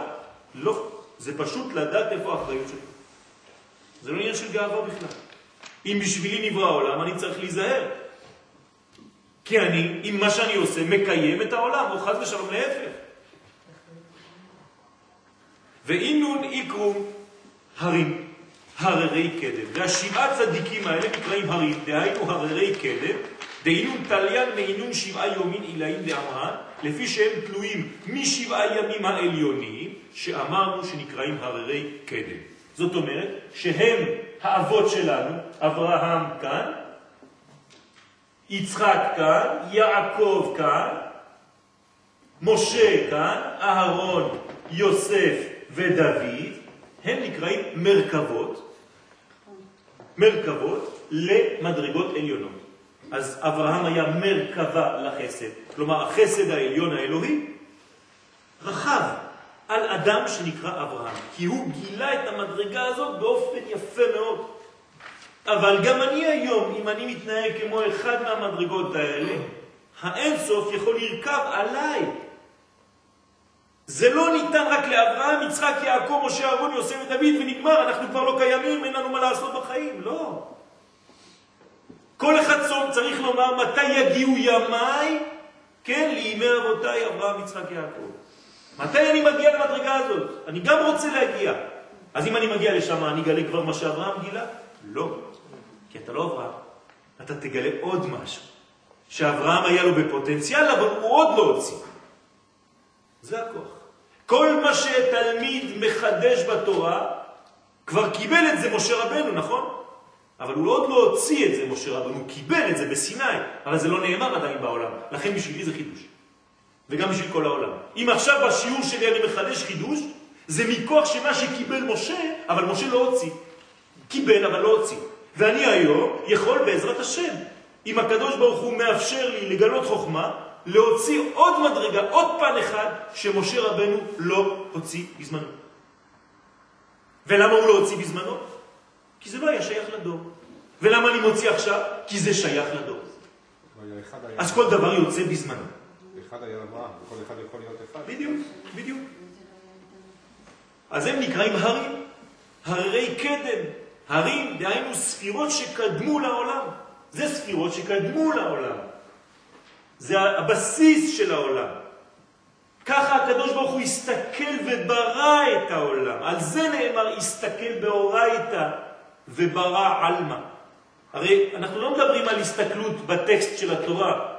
לא. זה פשוט לדעת איפה האחריות שלי. זה לא עניין של גאווה בכלל. אם בשבילי נברא העולם, אני צריך להיזהר. כי אני, עם מה שאני עושה, מקיים את העולם, או חז ושלום להפך. ואינון איקרו הרים, הררי קדם. והשבעה צדיקים האלה נקראים הרים, דהיינו הררי קדם, דהינון תליין מעינון שבעה יומין עילאים דאמרן, לפי שהם תלויים משבעה ימים העליונים, שאמרנו שנקראים הררי קדם. זאת אומרת שהם האבות שלנו, אברהם כאן, יצחק כאן, יעקב כאן, משה כאן, אהרון, יוסף ודוד, הם נקראים מרכבות, מרכבות למדרגות עליונות. אז אברהם היה מרכבה לחסד, כלומר החסד העליון האלוהי רחב על אדם שנקרא אברהם, כי הוא גילה את המדרגה הזאת באופן יפה מאוד. אבל גם אני היום, אם אני מתנהג כמו אחד מהמדרגות האלה, האין סוף יכול לרכב עליי. זה לא ניתן רק לאברהם, יצחק, יעקב, משה, אהרון, יוסף ודוד, ונגמר, אנחנו כבר לא קיימים, אין לנו מה לעשות בחיים. לא. כל אחד צריך לומר מתי יגיעו ימיי, כן, לימי אבותיי, אברהם, יצחק, יעקב. מתי אני מגיע למדרגה הזאת? אני גם רוצה להגיע. אז אם אני מגיע לשם, אני אגלה כבר מה שאברהם גילה? לא. כי אתה לא אברהם. אתה תגלה עוד משהו. שאברהם היה לו בפוטנציאל, אבל הוא עוד לא הוציא. זה הכוח. כל מה שתלמיד מחדש בתורה, כבר קיבל את זה משה רבנו, נכון? אבל הוא עוד לא הוציא את זה, משה רבנו, הוא קיבל את זה בסיני, אבל זה לא נאמר עדיין בעולם. לכן בשבילי זה חידוש. וגם בשביל כל העולם. אם עכשיו בשיעור שלי אני מחדש חידוש, זה מכוח שמה שקיבל משה, אבל משה לא הוציא. קיבל אבל לא הוציא. ואני היום יכול בעזרת השם, אם הקדוש ברוך הוא מאפשר לי לגלות חוכמה, להוציא עוד מדרגה, עוד פן אחד, שמשה רבנו לא הוציא בזמנו. ולמה הוא לא הוציא בזמנו? כי זה לא היה שייך לדור. ולמה אני מוציא עכשיו? כי זה שייך לדור. אז כל דבר יוצא בזמנו. אחד היה אברהם, כל אחד יכול להיות אחד. בדיוק, בדיוק. אז הם נקראים הרים, הררי קדם. הרים, דהיינו ספירות שקדמו לעולם. זה ספירות שקדמו לעולם. זה הבסיס של העולם. ככה הקדוש ברוך הוא הסתכל וברא את העולם. על זה נאמר, הסתכל באורייתא וברא עלמא. הרי אנחנו לא מדברים על הסתכלות בטקסט של התורה.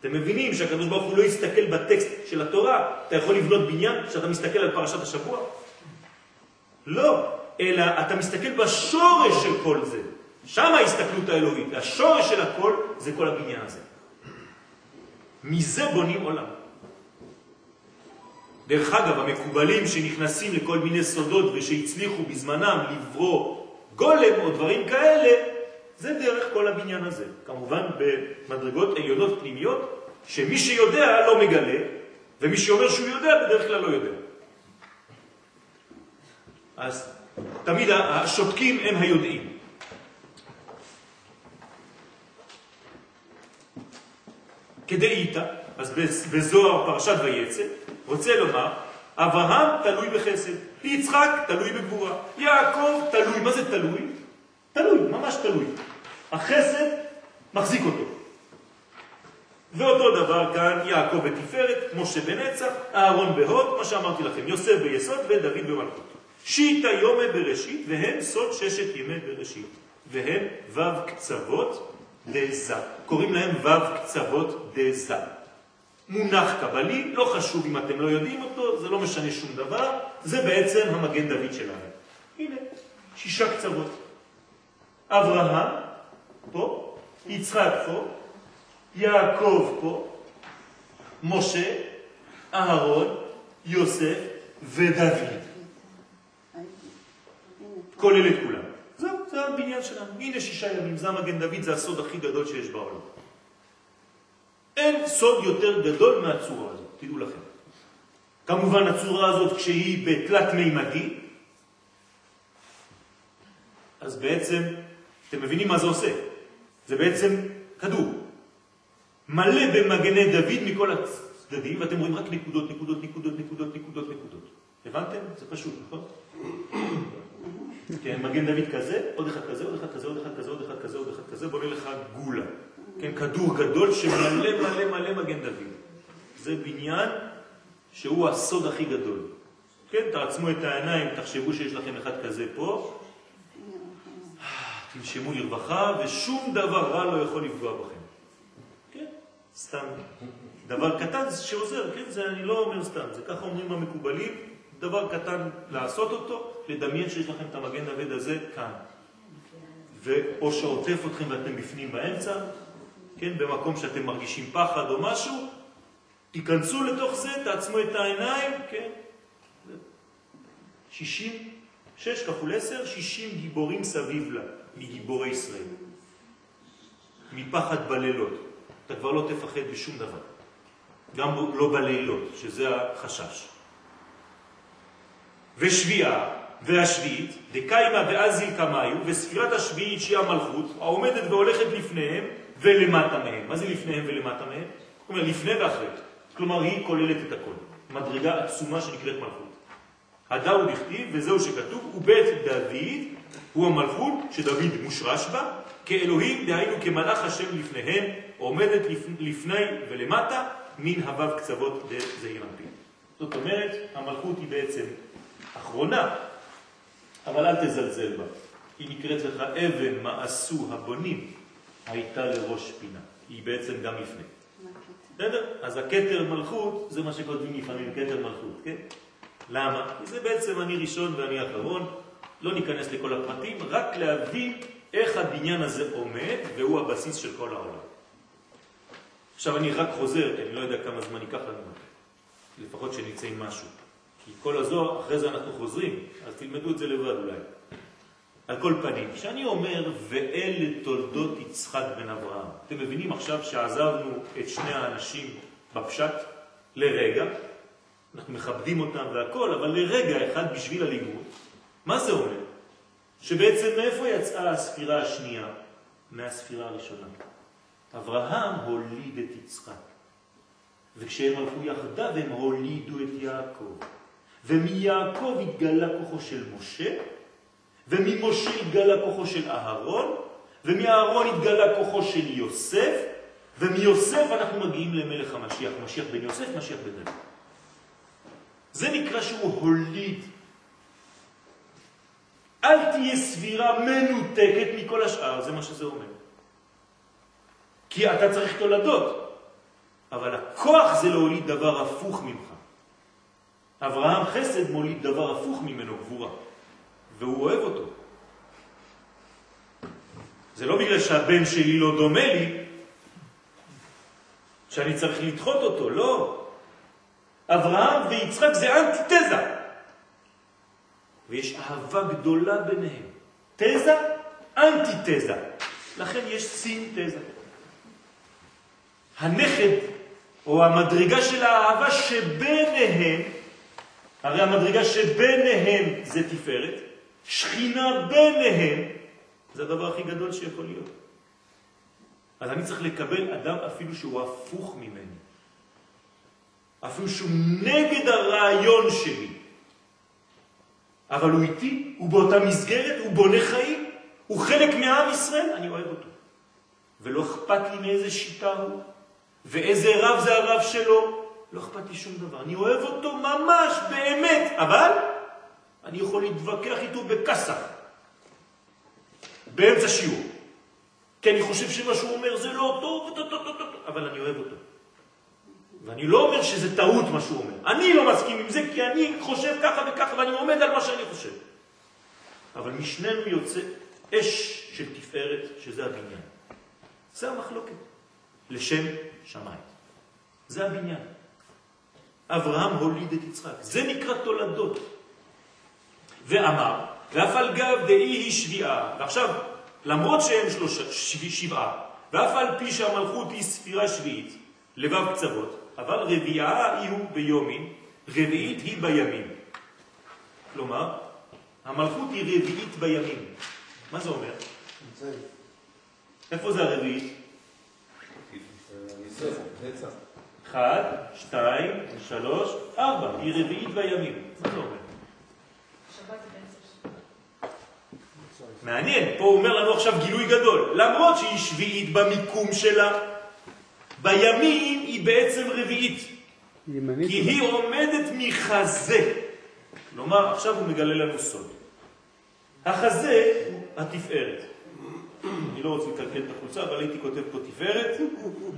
אתם מבינים שהקדוש ברוך הוא לא יסתכל בטקסט של התורה. אתה יכול לבנות בניין כשאתה מסתכל על פרשת השבוע? לא, אלא אתה מסתכל בשורש של כל זה. שם ההסתכלות האלוהית. השורש של הכל זה כל הבניין הזה. מזה בונים עולם. דרך אגב, המקובלים שנכנסים לכל מיני סודות ושהצליחו בזמנם לברוא גולם או דברים כאלה, זה דרך כל הבניין הזה. כמובן במדרגות עליונות פנימיות, שמי שיודע לא מגלה, ומי שאומר שהוא יודע בדרך כלל לא יודע. אז תמיד השותקים הם היודעים. כדאיתא, אז בזוהר פרשת ויצא, רוצה לומר, אברהם תלוי בחסד, יצחק תלוי בגבורה, יעקב תלוי, מה זה תלוי? תלוי, ממש תלוי. החסד מחזיק אותו. ואותו דבר כאן יעקב בתפארת, משה בנצח, אהרון בהוד, מה שאמרתי לכם, יוסף ביסוד ודוד במלכות. שיטה יומי בראשית, והם סוד ששת ימי בראשית. והם ו' קצוות דזה. קוראים להם ו' קצוות דזה. מונח קבלי, לא חשוב אם אתם לא יודעים אותו, זה לא משנה שום דבר, זה בעצם המגן דוד שלנו. הנה, שישה קצוות. אברהם, פה, יצחק פה, יעקב פה, משה, אהרון, יוסף ודוד. כולל את כולם. זהו, זה הבניין שלנו. הנה שישה ימים, זה המגן דוד, זה הסוד הכי גדול שיש בעולם. אין סוד יותר גדול מהצורה הזאת, תדעו לכם. כמובן הצורה הזאת כשהיא בתלת מימדי, אז בעצם, אתם מבינים מה זה עושה? זה בעצם כדור. מלא במגני דוד מכל הצדדים, ואתם רואים רק נקודות, נקודות, נקודות, נקודות, נקודות, נקודות. הבנתם? זה פשוט, נכון? כן, מגן דוד כזה, עוד אחד כזה, עוד אחד כזה, עוד אחד כזה, עוד אחד כזה, עוד אחד כזה, בונה לך גולה. כן, כדור גדול שמלא מלא מלא מגן דוד. זה בניין שהוא הסוד הכי גדול. כן, תעצמו את העיניים, תחשבו שיש לכם אחד כזה פה, תנשמו לרווחה, ושום דבר רע לא יכול לפגוע בכם. כן, סתם. דבר קטן שעוזר, כן, זה אני לא אומר סתם, זה ככה אומרים המקובלים, דבר קטן לעשות אותו, לדמיין שיש לכם את המגן דוד הזה כאן. ואו שעוטף אתכם ואתם בפנים באמצע, כן, במקום שאתם מרגישים פחד או משהו, תיכנסו לתוך זה, תעצמו את העיניים, כן? 60, 6 כפול 10, 60 גיבורים סביב לה, מגיבורי ישראל. מפחד בלילות. אתה כבר לא תפחד בשום דבר. גם לא בלילות, שזה החשש. ושביעה והשביעית, דקיימה ואזיל קמאיו, וספירת השביעית שהיא המלכות, העומדת והולכת לפניהם ולמטה מהם. מה זה לפניהם ולמטה מהם? אומרת, לפני ואחרי. כלומר, היא כוללת את הכל. מדרגה עצומה שנקראת מלכות. הדאו דכתיב, וזהו שכתוב, ובית דוד הוא המלכות שדוד מושרש בה, כאלוהים, דהיינו כמלאך השם לפניהם, עומדת לפני ולמטה, מן הוו קצוות דזעיר אנפין. זאת אומרת, המלכות היא בעצם אחרונה, אבל אל תזלזל בה. היא נקראת לך אבן מעשו הבונים, הייתה לראש פינה. היא בעצם גם לפני. בסדר? אז הכתר מלכות, זה מה שכותבים לפעמים, כתר מלכות, כן? למה? כי זה בעצם אני ראשון ואני אחרון, לא ניכנס לכל הפרטים, רק להבין איך הבניין הזה עומד, והוא הבסיס של כל העולם. עכשיו אני רק חוזר, כי אני לא יודע כמה זמן ייקח לנו, לפחות שנצא עם משהו. כי כל הזו, אחרי זה אנחנו חוזרים, אז תלמדו את זה לבד אולי. על כל פנים, כשאני אומר, ואלה תולדות יצחק בן אברהם, אתם מבינים עכשיו שעזבנו את שני האנשים בפשט לרגע, אנחנו מכבדים אותם והכל, אבל לרגע אחד בשביל הלימוד, מה זה אומר? שבעצם מאיפה יצאה הספירה השנייה? מהספירה הראשונה. אברהם הוליד את יצחק, וכשהם הלכו יחדיו הם הולידו את יעקב. ומיעקב התגלה כוחו של משה, וממשה התגלה כוחו של אהרון, ומאהרון התגלה כוחו של יוסף, ומיוסף אנחנו מגיעים למלך המשיח, משיח בן יוסף, משיח בן דוד. זה נקרא שהוא הוליד. אל תהיה סבירה מנותקת מכל השאר, זה מה שזה אומר. כי אתה צריך תולדות, אבל הכוח זה להוליד דבר הפוך ממך. אברהם חסד מוליד דבר הפוך ממנו, גבורה, והוא אוהב אותו. זה לא בגלל שהבן שלי לא דומה לי, שאני צריך לדחות אותו, לא. אברהם ויצחק זה אנטיתזה. ויש אהבה גדולה ביניהם. תזה, אנטיתזה. לכן יש סינתזה. הנכד, או המדרגה של האהבה שביניהם, הרי המדרגה שביניהם זה תפארת, שכינה ביניהם, זה הדבר הכי גדול שיכול להיות. אז אני צריך לקבל אדם אפילו שהוא הפוך ממני. אפילו שהוא נגד הרעיון שלי. אבל הוא איתי, הוא באותה מסגרת, הוא בונה חיים, הוא חלק מעם ישראל, אני אוהב אותו. ולא אכפת לי מאיזה שיטה הוא, ואיזה רב זה הרב שלו, לא אכפת לי שום דבר. אני אוהב אותו ממש, באמת, אבל אני יכול להתווכח איתו בקסה, באמצע שיעור. כי אני חושב שמה שהוא אומר זה לא טוב, אבל אני אוהב אותו. ואני לא אומר שזה טעות מה שהוא אומר. אני לא מסכים עם זה כי אני חושב ככה וככה ואני עומד על מה שאני חושב. אבל משנינו יוצא אש של תפארת, שזה הבניין. זה המחלוקת. לשם שמיים. זה הבניין. אברהם הוליד את יצחק. זה נקרא תולדות. ואמר, ואף על גב דאי היא שביעה. ועכשיו, למרות שהם שלושה, שבעה, ואף על פי שהמלכות היא ספירה שביעית, לבב קצוות, אבל רביעה היא ביומין, רביעית היא בימים. כלומר, המלכות היא רביעית בימים. מה זה אומר? איפה זה הרביעית? אחד, שתיים, שלוש, ארבע. היא רביעית בימים. מה זה אומר? מעניין, פה הוא אומר לנו עכשיו גילוי גדול. למרות שהיא שביעית במיקום שלה, בימים היא בעצם רביעית. כי היא עומדת מחזה. כלומר, עכשיו הוא מגלה לנו סוד. החזה הוא התפארת. אני לא רוצה לקלקל את החולצה, אבל הייתי כותב פה תפארת.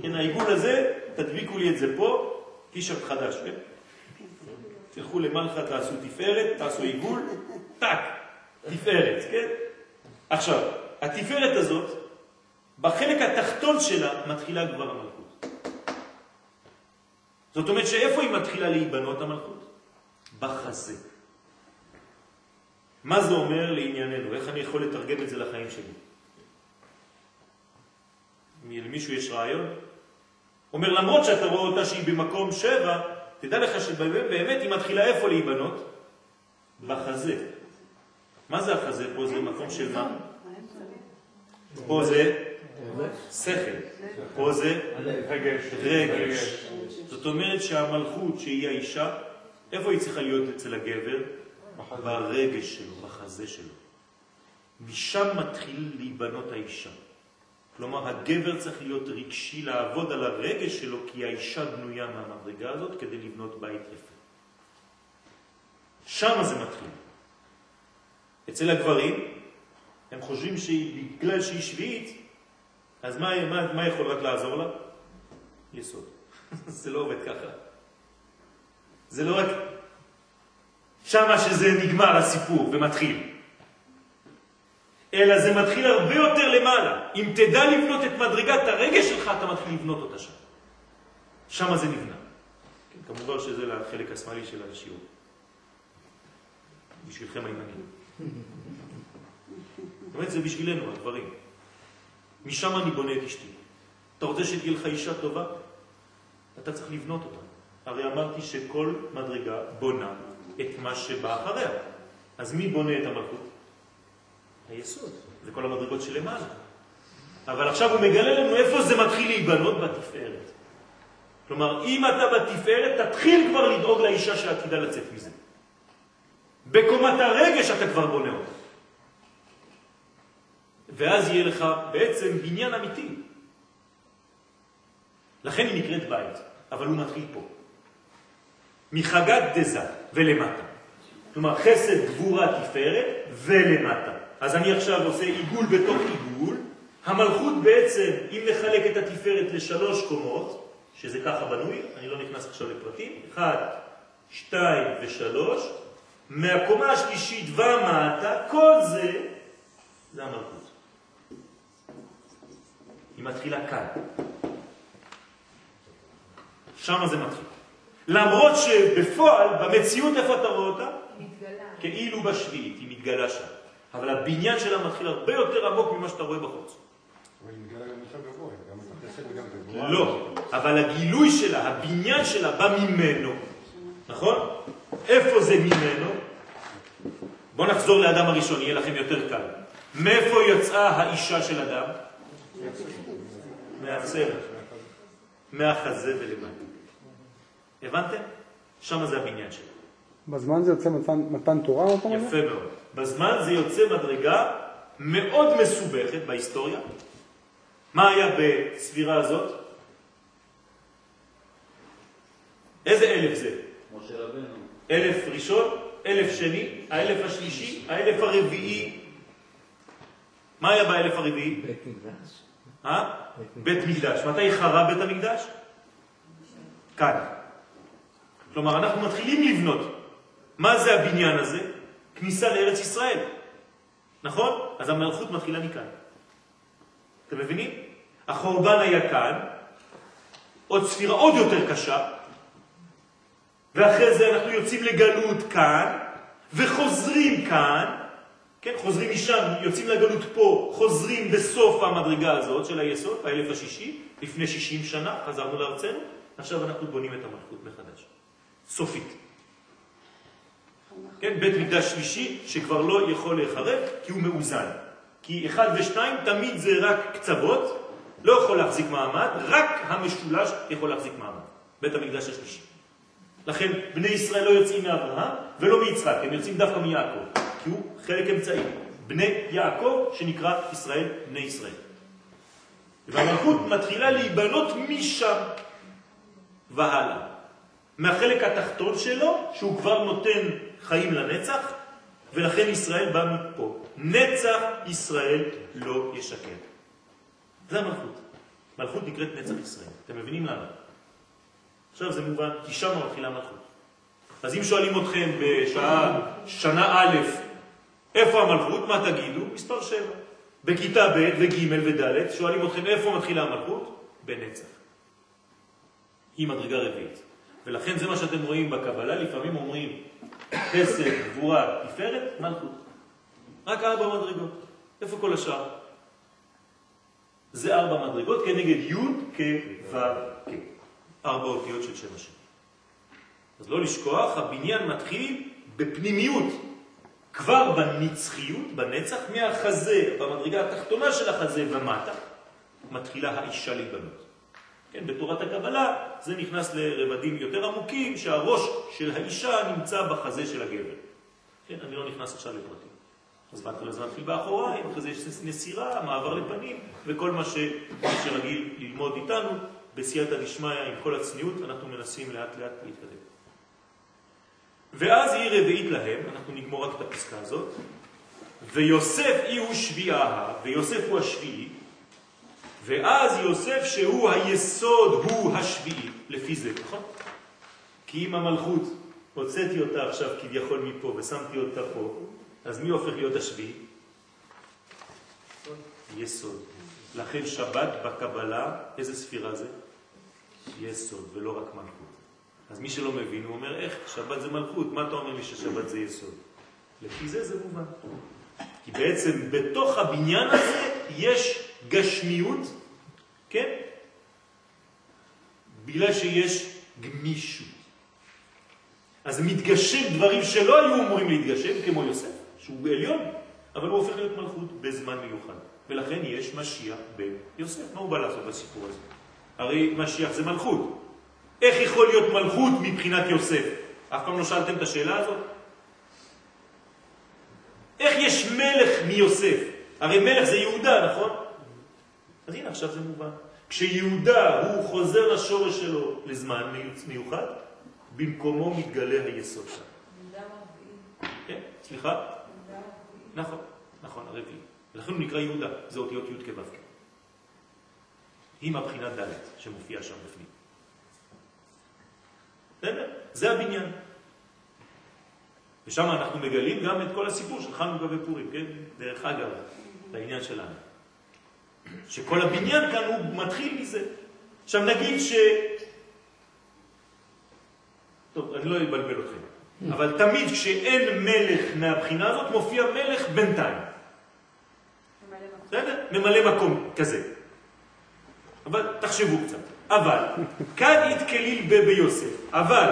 כן, העיגול הזה, תדביקו לי את זה פה, טישרט חדש, כן? תלכו למלכה, תעשו תפארת, תעשו עיגול, טק, תפארת, כן? עכשיו, התפארת הזאת, בחלק התחתון שלה מתחילה כבר המלכות. זאת אומרת שאיפה היא מתחילה להיבנות המלכות? בחזה. מה זה אומר לענייננו? איך אני יכול לתרגם את זה לחיים שלי? למישהו יש רעיון? אומר, למרות שאתה רואה אותה שהיא במקום שבע, תדע לך שבאמת היא מתחילה איפה להיבנות? בחזה. מה זה החזה? פה זה מקום של מה? פה זה שכל, פה זה רגש. זאת אומרת שהמלכות שהיא האישה, איפה היא צריכה להיות אצל הגבר? ברגש שלו, בחזה שלו. משם מתחיל להיבנות האישה. כלומר, הגבר צריך להיות רגשי, לעבוד על הרגש שלו, כי האישה בנויה מהמדרגה הזאת כדי לבנות בית יפה. שם זה מתחיל. אצל הגברים, הם חושבים שבגלל שהיא שביעית, אז מה, מה, מה יכול רק לעזור לה? יסוד. זה לא עובד ככה. זה לא רק שמה שזה נגמר הסיפור ומתחיל. אלא זה מתחיל הרבה יותר למעלה. אם תדע לבנות את מדרגת הרגש שלך, אתה מתחיל לבנות אותה שם. שם זה נבנה. כן, כמובן שזה לחלק השמאלי של השיעור. בשבילכם הימנים. זאת אומרת, זה בשבילנו, הדברים. משם אני בונה את אשתי. אתה רוצה שתהיה לך אישה טובה? אתה צריך לבנות אותה. הרי אמרתי שכל מדרגה בונה את מה שבא אחריה. אז מי בונה את המלכות? היסוד. זה כל המדרגות שלמעלה. אבל עכשיו הוא מגלה לנו איפה זה מתחיל להיבנות בתפארת. כלומר, אם אתה בתפארת, תתחיל כבר לדאוג לאישה שעתידה לצאת מזה. בקומת הרגש אתה כבר בונה אותה. ואז יהיה לך בעצם בניין אמיתי. לכן היא נקראת בית, אבל הוא מתחיל פה. מחגת דזה ולמטה. כלומר, חסד, גבורה, תפארת ולמטה. אז אני עכשיו עושה עיגול בתוך עיגול. המלכות בעצם, אם נחלק את התפארת לשלוש קומות, שזה ככה בנוי, אני לא נכנס עכשיו לפרטים, אחד, שתיים ושלוש, מהקומה השלישית ומטה, כל זה, זה המלכות. היא מתחילה כאן. שם זה מתחיל. למרות שבפועל, במציאות איפה אתה רואה אותה? מתגלה. כאילו בשביעית, היא מתגלה שם. אבל הבניין שלה מתחיל הרבה יותר עמוק ממה שאתה רואה בחוץ. אבל היא מתגלה גם יותר גבוה, גם את החסד וגם את הגבוה. לא, אבל הגילוי שלה, הבניין שלה בא ממנו, נכון? איפה זה ממנו? בואו נחזור לאדם הראשון, יהיה לכם יותר קל. מאיפה יצאה האישה של אדם? מהצמח, מהחזה ולמטה. הבנתם? שם זה הבניין שלו. בזמן זה יוצא מתן, מתן תורה? יפה מאוד. בזמן זה יוצא מדרגה מאוד מסובכת בהיסטוריה. מה היה בספירה הזאת? איזה אלף זה? משה רבנו. אלף ראשון, אלף שני, האלף השלישי, האלף הרביעי. מה היה באלף הרביעי? בית מקדש. אה? בית מקדש. מתי חרב בית המקדש? כאן. כלומר, אנחנו מתחילים לבנות. מה זה הבניין הזה? כניסה לארץ ישראל. נכון? אז המלכות מתחילה מכאן. אתם מבינים? החורבן היה כאן, עוד ספירה עוד יותר קשה, ואחרי זה אנחנו יוצאים לגלות כאן, וחוזרים כאן, כן, חוזרים משם, יוצאים לגלות פה, חוזרים בסוף המדרגה הזאת של היסוד, באלף השישי, לפני שישים שנה, חזרנו לארצנו, עכשיו אנחנו בונים את המלכות מחדש. סופית. כן, בית מקדש שלישי שכבר לא יכול להיחרב כי הוא מאוזן. כי אחד ושניים תמיד זה רק קצוות, לא יכול להחזיק מעמד, רק המשולש יכול להחזיק מעמד. בית המקדש השלישי. לכן בני ישראל לא יוצאים מאברהם ולא מיצחק, הם יוצאים דווקא מיעקב, כי הוא חלק אמצעי. בני יעקב שנקרא ישראל, בני ישראל. והמלכות מתחילה להיבנות משם והלאה. מהחלק התחתון שלו, שהוא כבר נותן חיים לנצח, ולכן ישראל בא מפה. נצח ישראל לא ישקר. זה המלכות. מלכות נקראת נצח ישראל. אתם מבינים למה? עכשיו זה מובן, כי שם מתחילה מלכות. אז אם שואלים אתכם בשעה, שנה א', איפה המלכות, מה תגידו? מספר שבע. בכיתה ב' וג' וד', שואלים אתכם איפה מתחילה המלכות? בנצח. היא מדרגה רביעית. ולכן זה מה שאתם רואים בקבלה, לפעמים אומרים חסד, גבורה, תפארת, מלכות. רק ארבע מדרגות. איפה כל השאר? זה ארבע מדרגות כנגד י' כ' ו' כ'. ארבע אותיות של שם השם. אז לא לשכוח, הבניין מתחיל בפנימיות, כבר בנצחיות, בנצח, מהחזה, במדרגה התחתונה של החזה ומטה, מתחילה האישה להיבנות. כן, בתורת הקבלה זה נכנס לרבדים יותר עמוקים, שהראש של האישה נמצא בחזה של הגבר. כן, אני לא נכנס עכשיו לפרטים. אז כל הזמן מתחיל באחוריים, אחרי זה יש נסירה, מעבר לפנים, וכל מה שמי שרגיל ללמוד איתנו, בסייעתא דשמיא, עם כל הצניעות, אנחנו מנסים לאט לאט להתקדם. ואז היא רביעית להם, אנחנו נגמור רק את הפסקה הזאת, ויוסף היא הוא שביעה, ויוסף הוא השביעי, ואז יוסף שהוא היסוד הוא השביעי, לפי זה, נכון? כי אם המלכות, הוצאתי אותה עכשיו כביכול מפה ושמתי אותה פה, אז מי הופך להיות השביעי? יסוד. לכן שבת בקבלה, איזה ספירה זה? יסוד, ולא רק מלכות. אז מי שלא מבין, הוא אומר, איך? שבת זה מלכות, מה אתה אומר לי ששבת זה יסוד? לפי זה זה מובן. כי בעצם בתוך הבניין הזה יש גשמיות, כן? בגלל שיש גמישות. אז מתגשם דברים שלא היו אמורים להתגשם, כמו יוסף, שהוא עליון, אבל הוא הופך להיות מלכות בזמן מיוחד. ולכן יש משיח ביוסף. מה הוא בא לעשות בסיפור הזה? הרי משיח זה מלכות. איך יכול להיות מלכות מבחינת יוסף? אף פעם לא שאלתם את השאלה הזאת? איך יש מלך מיוסף? הרי מלך זה יהודה, נכון? אז הנה, עכשיו זה מובן. כשיהודה הוא חוזר לשורש שלו לזמן מיוחד, במקומו מתגלה היסוד שם. כן, סליחה? נכון, נכון, הרביעי. ולכן הוא נקרא יהודה, זה אותיות י' כו' עם הבחינת ד' שמופיעה שם בפנים. זה הבניין. ושם אנחנו מגלים גם את כל הסיפור של חנוכה ופורים, כן? דרך אגב, לעניין שלנו. שכל הבניין כאן הוא מתחיל מזה. עכשיו נגיד ש... טוב, אני לא אבלבל אתכם, אבל תמיד כשאין מלך מהבחינה הזאת, מופיע מלך בינתיים. בסדר? ממלא מקום כזה. אבל תחשבו קצת. אבל, כאן התקליל ביוסף, אבל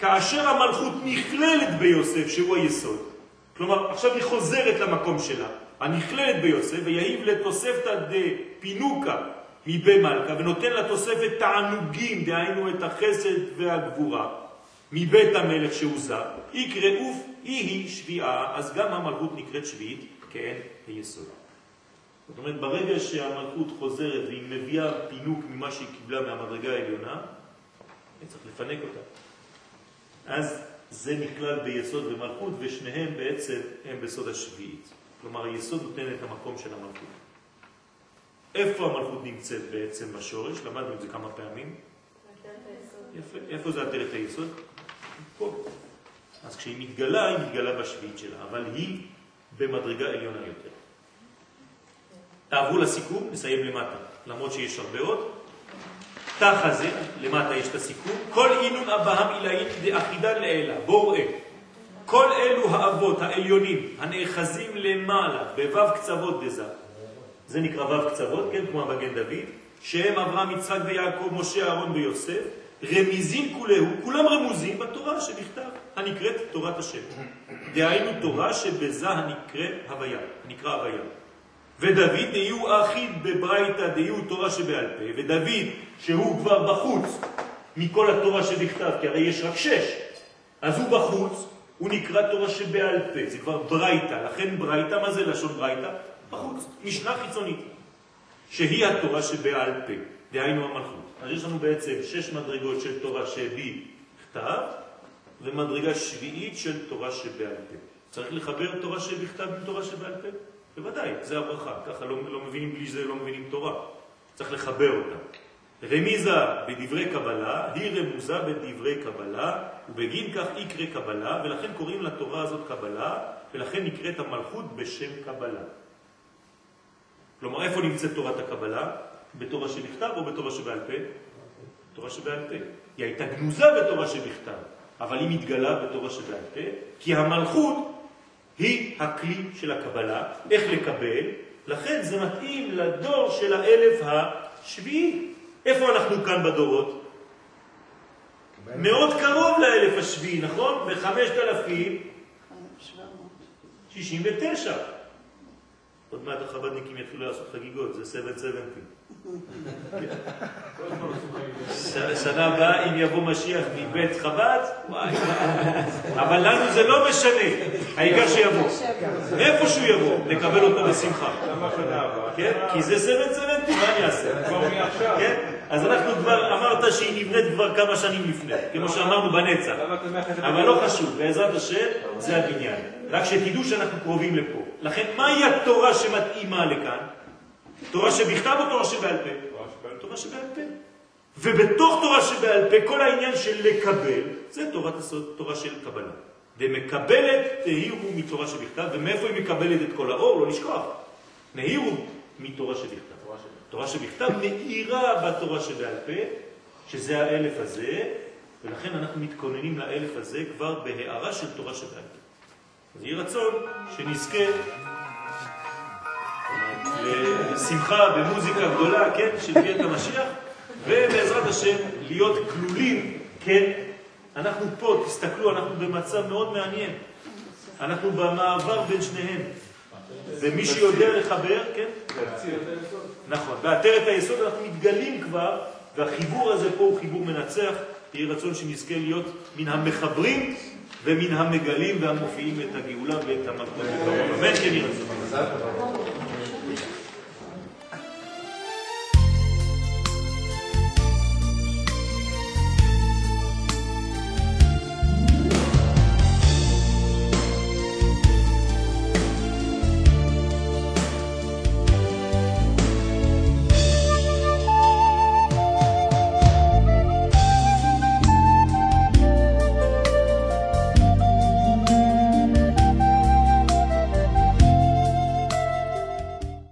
כאשר המלכות נכללת ביוסף, שהוא היסוד, כלומר, עכשיו היא חוזרת למקום שלה, הנכללת ביוסף, ויהיב לתוספתא דפינוקה מבי מלכה, ונותן לתוספת תענוגים, דהיינו את החסד והגבורה, מבית המלך שהוא זר, יקראוף היא היא שביעה, אז גם המלכות נקראת שביעית, כן, היסוד. זאת אומרת, ברגע שהמלכות חוזרת והיא מביאה פינוק ממה שהיא קיבלה מהמדרגה העליונה, צריך לפנק אותה. אז זה נכלל ביסוד ומלכות, ושניהם בעצם הם בסוד השביעית. כלומר, היסוד נותן את המקום של המלכות. איפה המלכות נמצאת בעצם בשורש? למדנו את זה כמה פעמים. יפה. איפה זה עטרת היסוד? פה. אז כשהיא מתגלה, היא מתגלה בשביעית שלה, אבל היא במדרגה עליונה יותר. תעברו לסיכום, נסיים למטה, למרות שיש הרבה עוד. תח הזה, למטה יש את הסיכום, כל אינון אבהם עילאית דאחידה לעילה, בואו ראה. כל אלו האבות העליונים הנאחזים למעלה בוו קצוות דזה, זה נקרא וו קצוות, כן, כמו המגן דוד, שהם אברהם, יצחק ויעקב, משה, אהרון ויוסף, רמיזים כולהו, כולם רמוזים בתורה שנכתב, הנקראת תורת השם. דהיינו תורה שבזה הנקרא הוויה, נקרא הוויה. ודוד דהיו אחיד בברייתא דהיו תורה שבעל פה, ודוד שהוא כבר בחוץ מכל התורה שבכתב, כי הרי יש רק שש, אז הוא בחוץ, הוא נקרא תורה שבעל פה, זה כבר ברייתא, לכן ברייתא, מה זה לשון ברייתא? בחוץ, משנה חיצונית, שהיא התורה שבעל פה, דהיינו המלכות. אז יש לנו בעצם שש מדרגות של תורה שבכתב, ומדרגה שביעית של תורה שבעל פה. צריך לחבר תורה שבכתב עם תורה שבעל פה? בוודאי, זה הברכה, ככה לא, לא מבינים בלי זה, לא מבינים תורה. צריך לחבר אותה. רמיזה בדברי קבלה היא רמוזה בדברי קבלה, ובגין כך יקרה קבלה, ולכן קוראים לתורה הזאת קבלה, ולכן נקראת המלכות בשם קבלה. כלומר, איפה נמצאת תורת הקבלה? בתורה שבכתב או בתורה שבעל פה? תורה שבעל פה. היא הייתה גנוזה בתורה שבכתב, אבל היא מתגלה בתורה שבעל פה, כי המלכות היא הכלי של הקבלה, איך לקבל, לכן זה מתאים לדור של האלף השביעי. איפה אנחנו כאן בדורות? מאוד קרוב לאלף השביעי, נכון? בחמשת אלפים 69. עוד מעט החבדניקים יתחילו לעשות חגיגות, זה 770. שנה הבאה, אם יבוא משיח מבית חב"ד, וואי, אבל לנו זה לא משנה, העיקר שיבוא. מאיפה שהוא יבוא, לקבל אותו בשמחה. כן? כי זה 770, מה אני אעשה? כן? אז אנחנו כבר, אמרת שהיא נבנית כבר כמה שנים לפני, כמו שאמרנו בנצח. אבל לא חשוב, בעזרת השם זה הבניין. רק שתדעו שאנחנו קרובים לפה. לכן, מהי התורה שמתאימה לכאן? תורה שבכתב או תורה שבעל פה? תורה שבעל פה. ובתוך תורה שבעל פה, כל העניין של לקבל, זה תורת הסוד, תורה של קבלה. ומקבלת תהירו מתורה שבכתב, ומאיפה היא מקבלת את כל האור? לא לשכוח. נהירו מתורה שבכתב. תורה שבכתב מאירה בתורה שבעל פה, שזה האלף הזה, ולכן אנחנו מתכוננים לאלף הזה כבר בהערה של תורה שבעל פה. אז יהי רצון שנזכה לשמחה במוזיקה גדולה, כן, של ביאת המשיח, ובעזרת השם להיות כלולים, כן, אנחנו פה, תסתכלו, אנחנו במצב מאוד מעניין. אנחנו במעבר בין שניהם. ומי שיודע לחבר, כן? נכון, באתר את היסוד אנחנו מתגלים כבר, והחיבור הזה פה הוא חיבור מנצח. יהי רצון שנזכה להיות מן המחברים ומן המגלים והמופיעים את הגאולה ואת המלכות. אמן כן יהי רצון.